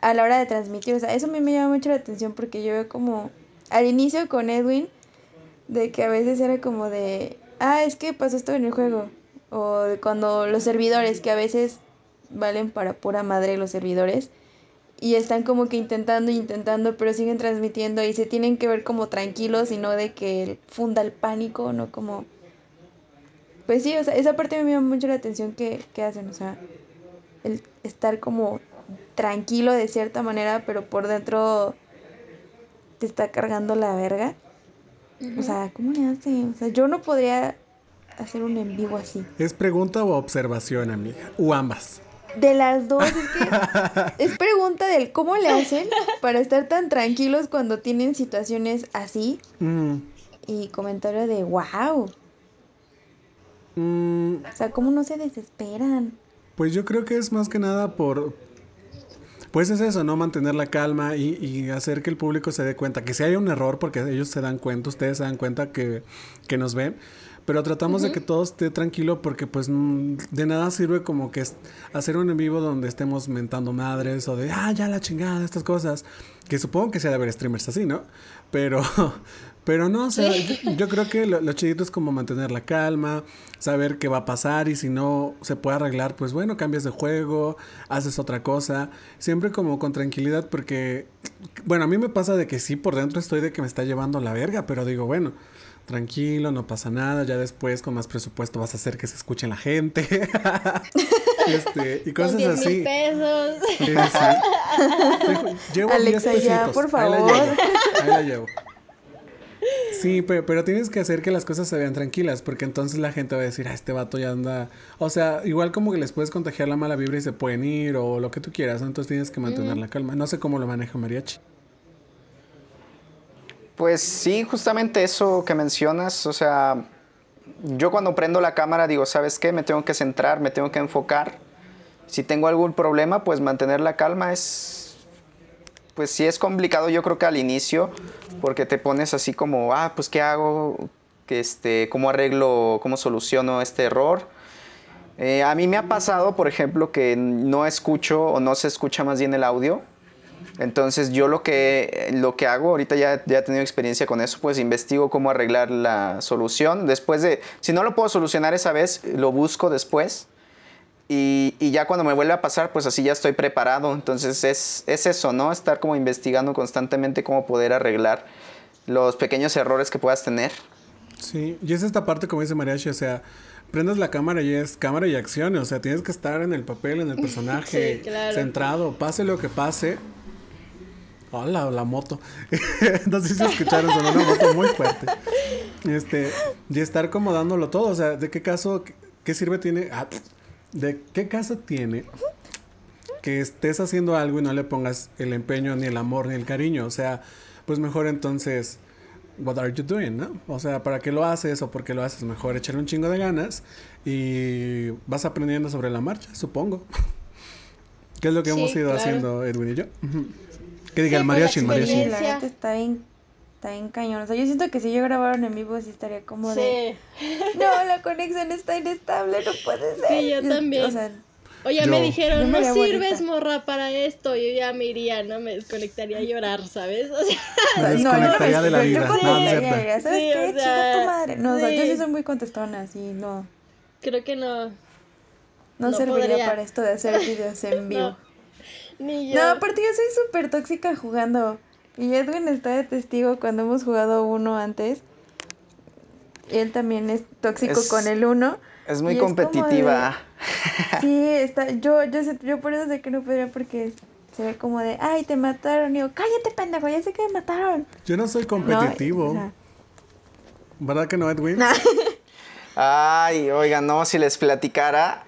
a la hora de transmitir, o sea, eso a mí me llama mucho la atención porque yo veo como al inicio con Edwin de que a veces era como de, ah, es que pasó esto en el juego, o de cuando los servidores que a veces valen para pura madre los servidores y están como que intentando intentando, pero siguen transmitiendo y se tienen que ver como tranquilos y no de que funda el pánico, no como... Pues sí, o sea, esa parte me llama mucho la atención que, que hacen, o sea, el estar como tranquilo de cierta manera, pero por dentro te está cargando la verga. O sea, ¿cómo le hacen? O sea, yo no podría hacer un en vivo así. ¿Es pregunta o observación, amiga? O ambas. De las dos, es que es pregunta del cómo le hacen para estar tan tranquilos cuando tienen situaciones así Mm, y comentario de wow. mm, O sea, cómo no se desesperan. Pues yo creo que es más que nada por... Pues es eso, ¿no? Mantener la calma y, y hacer que el público se dé cuenta. Que si hay un error, porque ellos se dan cuenta, ustedes se dan cuenta que, que nos ven. Pero tratamos de que todo esté tranquilo porque pues mm, de nada sirve como que hacer un en vivo donde estemos mentando madres o de, ah, ya la chingada, estas cosas. Que supongo que sea de haber streamers así, ¿no? Pero, pero no, o sea, yo, yo creo que lo, lo chidito es como mantener la calma, saber qué va a pasar y si no se puede arreglar, pues bueno, cambias de juego, haces otra cosa, siempre como con tranquilidad porque, bueno, a mí me pasa de que sí, por dentro estoy de que me está llevando la verga, pero digo, bueno, tranquilo, no pasa nada, ya después con más presupuesto vas a hacer que se escuche la gente. este, y Con cosas 10 así. mil pesos. Sí, sí. Dejo- Llevo Alexa, 10 ya, por Ahí la favor. llevo, ahí la llevo. Sí, pero, pero tienes que hacer que las cosas se vean tranquilas, porque entonces la gente va a decir, ah, este vato ya anda. O sea, igual como que les puedes contagiar la mala vibra y se pueden ir, o lo que tú quieras, ¿no? Entonces tienes que mantener la calma. No sé cómo lo maneja Mariachi. Pues sí, justamente eso que mencionas, o sea, yo cuando prendo la cámara digo, ¿sabes qué? Me tengo que centrar, me tengo que enfocar. Si tengo algún problema, pues mantener la calma es, pues sí es complicado yo creo que al inicio, porque te pones así como, ah, pues ¿qué hago? Que Este, ¿Cómo arreglo, cómo soluciono este error? Eh, a mí me ha pasado, por ejemplo, que no escucho o no se escucha más bien el audio. Entonces yo lo que, lo que hago, ahorita ya, ya he tenido experiencia con eso, pues investigo cómo arreglar la solución. Después de, si no lo puedo solucionar esa vez, lo busco después. Y, y ya cuando me vuelve a pasar, pues así ya estoy preparado. Entonces es, es eso, ¿no? Estar como investigando constantemente cómo poder arreglar los pequeños errores que puedas tener. Sí, y es esta parte, como dice Mariachi, o sea, prendes la cámara y es cámara y acción, o sea, tienes que estar en el papel, en el personaje, Sí, claro. centrado, pase lo que pase. Hola, la moto. no sé si escucharon, sonó una moto muy fuerte. Este, y estar como dándolo todo, o sea, ¿de qué caso, qué sirve tiene? Ah, ¿De qué caso tiene que estés haciendo algo y no le pongas el empeño, ni el amor, ni el cariño? O sea, pues mejor entonces what are you doing, ¿no? O sea, ¿para qué lo haces o por qué lo haces? Mejor echarle un chingo de ganas y vas aprendiendo sobre la marcha, supongo. ¿Qué es lo que Sí, hemos ido claro. haciendo Edwin y yo? Que diga Sí, el pues, mariachi, la el mariachi. Está bien, está bien cañón. O sea, yo siento que si yo grabaron en vivo sí estaría como de... Sí. No, la conexión está inestable, no puede ser. Sí, yo también. O sea, Oye, Yo- me Yo dijeron, me no haría sirves, bonita". morra, para esto. Yo ya me iría, ¿no? Me desconectaría a llorar, ¿sabes? O sea, Me no, yo desconectaría de la yo vida. No, no diría, ¿Sabes Sí, qué? o sea, tu madre. No, o sea, yo sí. sí soy muy contestona, sí, no. creo que no. No, No serviría podría. para esto de hacer videos en vivo. Ni No, yo. aparte yo soy súper tóxica jugando. Y Edwin está de testigo cuando hemos jugado uno antes. Él también es tóxico Es- con el uno. Es muy es competitiva. Sí, está, yo, yo, sé- yo por eso sé que no podría porque se ve como de, ay, te mataron. Y yo, cállate, pendejo, ya sé que me mataron. Yo no soy competitivo. ¿Verdad que no, Edwin? Ay, oiga, no, si les platicara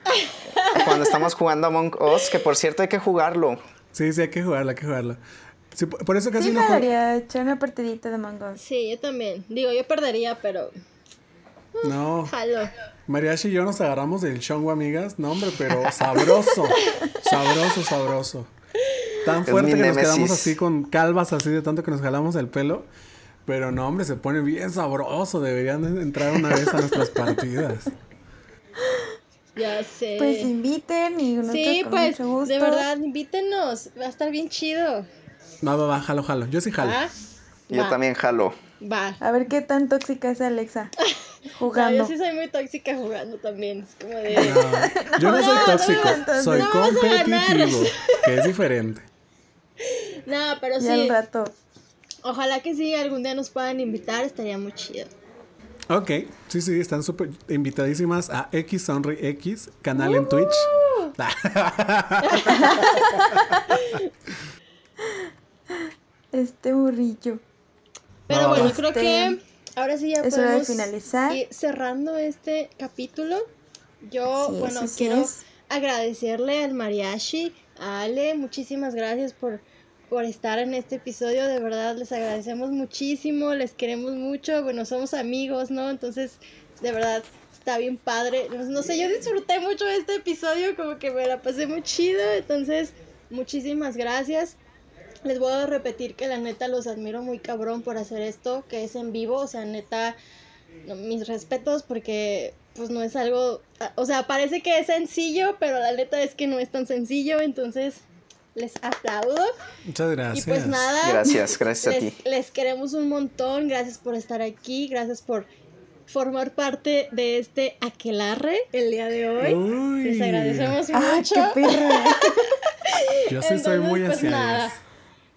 cuando estamos jugando Among Us, que por cierto hay que jugarlo. Sí, sí, hay que jugarlo, hay que jugarlo. Sí, por eso casi sí, no juego. jalaría echar una partidita de Mango. Sí, yo también. Digo, yo perdería, pero No. jalo. Mariachi y yo nos agarramos del chongo, amigas. No, hombre, pero sabroso. sabroso, sabroso. Tan fuerte que nos quedamos así con calvas, así de tanto que nos jalamos el pelo. Pero no, hombre, se pone bien sabroso. Deberían de entrar una vez a nuestras partidas. Ya sé. Pues inviten y nosotros sí, con pues, mucho gusto. de verdad, invítenos. Va a estar bien chido. Va, va, va, jalo, jalo. Yo sí jalo. ¿Va? Yo Va, también jalo. Va. A ver qué tan tóxica es Alexa No, jugando. yo sí soy muy tóxica jugando también. Es como de. No, yo no soy No, tóxico, no, soy no vas a ganar. competitivo, que es diferente. No, pero Ya al sí. rato. Ojalá que sí algún día nos puedan invitar. Estaría muy chido. Ok, sí, sí, están súper invitadísimas a X Sonri X, canal en Twitch. Este burrillo. Pero No, bueno, este, creo que ahora sí ya es hora de podemos finalizar. ir cerrando este capítulo. Yo, Sí, bueno, sí quiero es. agradecerle al mariachi, a Ale, muchísimas gracias por, por estar en este episodio. De verdad, les agradecemos muchísimo, les queremos mucho. Bueno, somos amigos, ¿no? Entonces, de verdad, está bien padre. No, no sé, yo disfruté mucho este episodio, como que me la pasé muy chido. Entonces, muchísimas gracias. Les voy a repetir que la neta los admiro muy cabrón por hacer esto, que es en vivo, o sea, neta, no, mis respetos porque pues no es algo, o sea, parece que es sencillo, pero la neta es que no es tan sencillo, entonces les aplaudo. Muchas gracias. Y pues nada, Gracias, gracias a ti. les queremos un montón, gracias por estar aquí, gracias por formar parte de este aquelarre el día de hoy. Uy. Les agradecemos ¡Ah, mucho. qué perra! Yo sí soy muy pues hacia nada.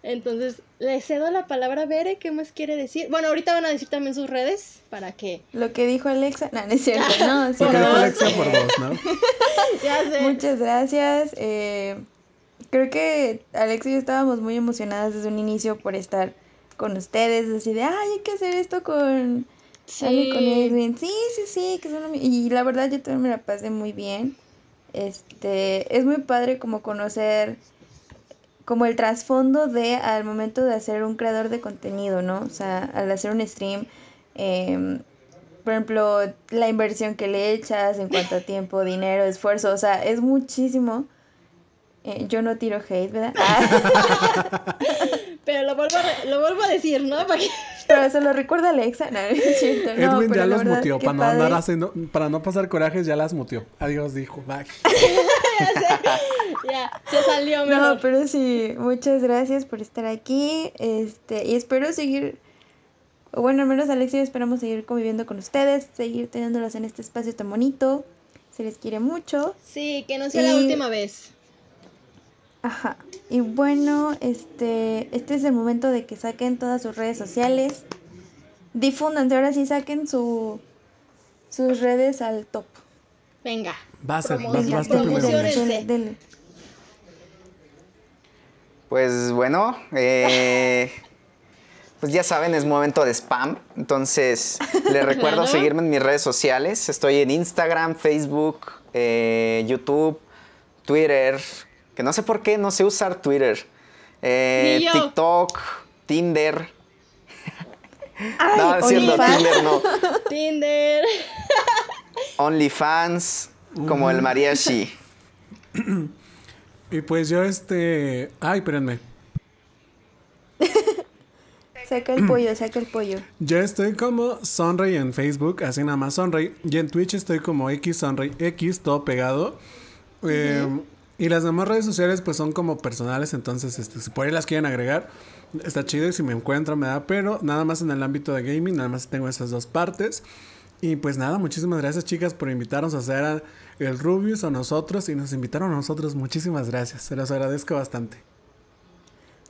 Entonces, le cedo la palabra a Bere, ¿qué más quiere decir? Bueno, ahorita van a decir también sus redes para que... Lo que dijo Alexa. No, no es cierto. No, sí, Porque la dijo Alexia por dos, ¿no? Ya sé. Muchas gracias. eh, creo que Alex y yo estábamos muy emocionadas desde un inicio por estar con ustedes. Así de, ay, hay que hacer esto con, Ale y con Sí. Edwin. Sí, sí, sí. Que son ami-". y la verdad yo también me la pasé muy bien. Este, es muy padre como conocer como el trasfondo de al momento de hacer un creador de contenido, ¿no? O sea, al hacer un stream, em, por ejemplo, la inversión que le echas en cuanto a tiempo, dinero, esfuerzo, o sea, es muchísimo. Eh, yo no tiro hate, ¿verdad? Ah, Pero lo vuelvo, a re- lo vuelvo a decir, ¿no? Para que- pero se lo recuerda Alexa, no, es cierto. No, Edwin pero ya la los verdad, muteó. qué Para no andar padre. haciendo, para no pasar corajes, ya las muteó. Adiós, dijo. Bye. Ya, se salió No, pero sí, muchas gracias por estar aquí. Este, y espero seguir, bueno, al menos Alex y yo esperamos seguir conviviendo con ustedes, seguir teniéndolos en este espacio tan bonito. Se les quiere mucho. Sí, que no sea la última vez. Ajá. Y bueno, este, este es el momento de que saquen todas sus redes sociales. Difúndanse, ahora sí saquen su, sus redes al top. Venga. Vas, Ed, vas, vas tú primero. Dele, dele. Pues bueno, eh, pues ya saben, es momento de spam. Entonces, les recuerdo Claro. seguirme en mis redes sociales. Estoy en Instagram, Facebook, eh, YouTube, Twitter. Que no sé por qué, no sé usar Twitter. eh. TikTok, Tinder. Ay, no, es cierto, OnlyFans. Tinder no. Tinder. OnlyFans, como el mariachi. Y pues yo este... Ay, espérenme. Saca el pollo, saca el pollo. Yo estoy como Sonrey en Facebook, así nada más Sonrey. Y en Twitch estoy como X Sonrey X, todo pegado. Eh, y las demás redes sociales pues son como personales, entonces este, si por ahí las quieren agregar, está chido y si me encuentran me da, pero nada más en el ámbito de gaming, nada más tengo esas dos partes. Y pues nada, muchísimas gracias chicas por invitarnos a hacer el Rubius a nosotros y nos invitaron a nosotros. Muchísimas gracias, se los agradezco bastante.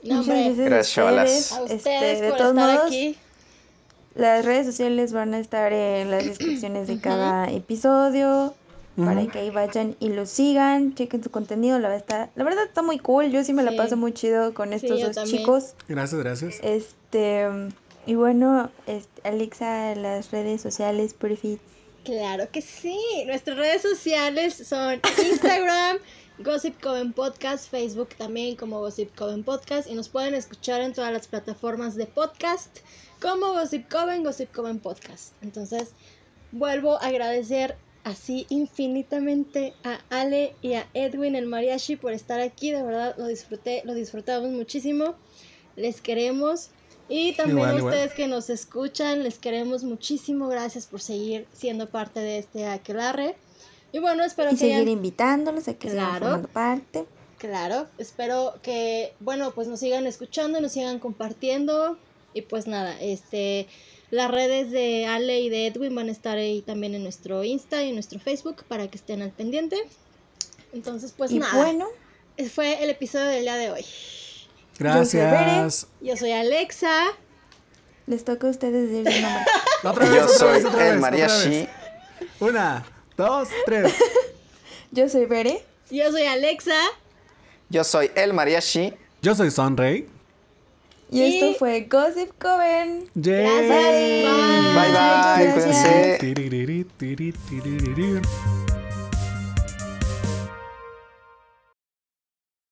No, Muchas gracias Gracias, a chavalas. ustedes. A Este, de por todos estar modos, aquí. las redes sociales van a estar en las descripciones de cada episodio. Para que ahí vayan y lo sigan, chequen su contenido, la verdad, está, la verdad está muy cool, yo sí me Sí. la paso muy chido con estos dos también. chicos. Gracias, gracias. Este, y bueno, Alexa, las redes sociales, perfit. Claro que sí. Nuestras redes sociales son Instagram, Gossip Coven Podcast, Facebook también como Gossip Coven Podcast y nos pueden escuchar en todas las plataformas de podcast como Gossip Coven, Gossip Coven Podcast. Entonces, vuelvo a agradecer así infinitamente a Ale y a Edwin el Mariachi por estar aquí, de verdad lo disfruté, lo disfrutamos muchísimo. Les queremos y también Igual, a igual. ustedes que nos escuchan, les queremos muchísimo. Gracias por seguir siendo parte de este aquelarre. Y bueno, espero Y que seguir hayan- invitándolos a que sigan Claro. formando parte. Claro, espero que, bueno, pues nos sigan escuchando, nos sigan compartiendo. Y pues nada, este, las redes de Ale y de Edwin van a estar ahí también en nuestro Insta y en nuestro Facebook para que estén al pendiente. Entonces, pues y nada, bueno, fue el episodio del día de hoy. Gracias. Yo soy Alexa. les toca a ustedes decir su nombre. Otra Yo otra soy vez, otra el mariachi. Una, dos, tres. Yo soy Bere. Yo soy Alexa. Yo soy el mariachi. Yo soy Sonrey. Y, Y- esto fue Gossip Coven. Yay. Gracias. Bye bye, cuídense. Tiririri.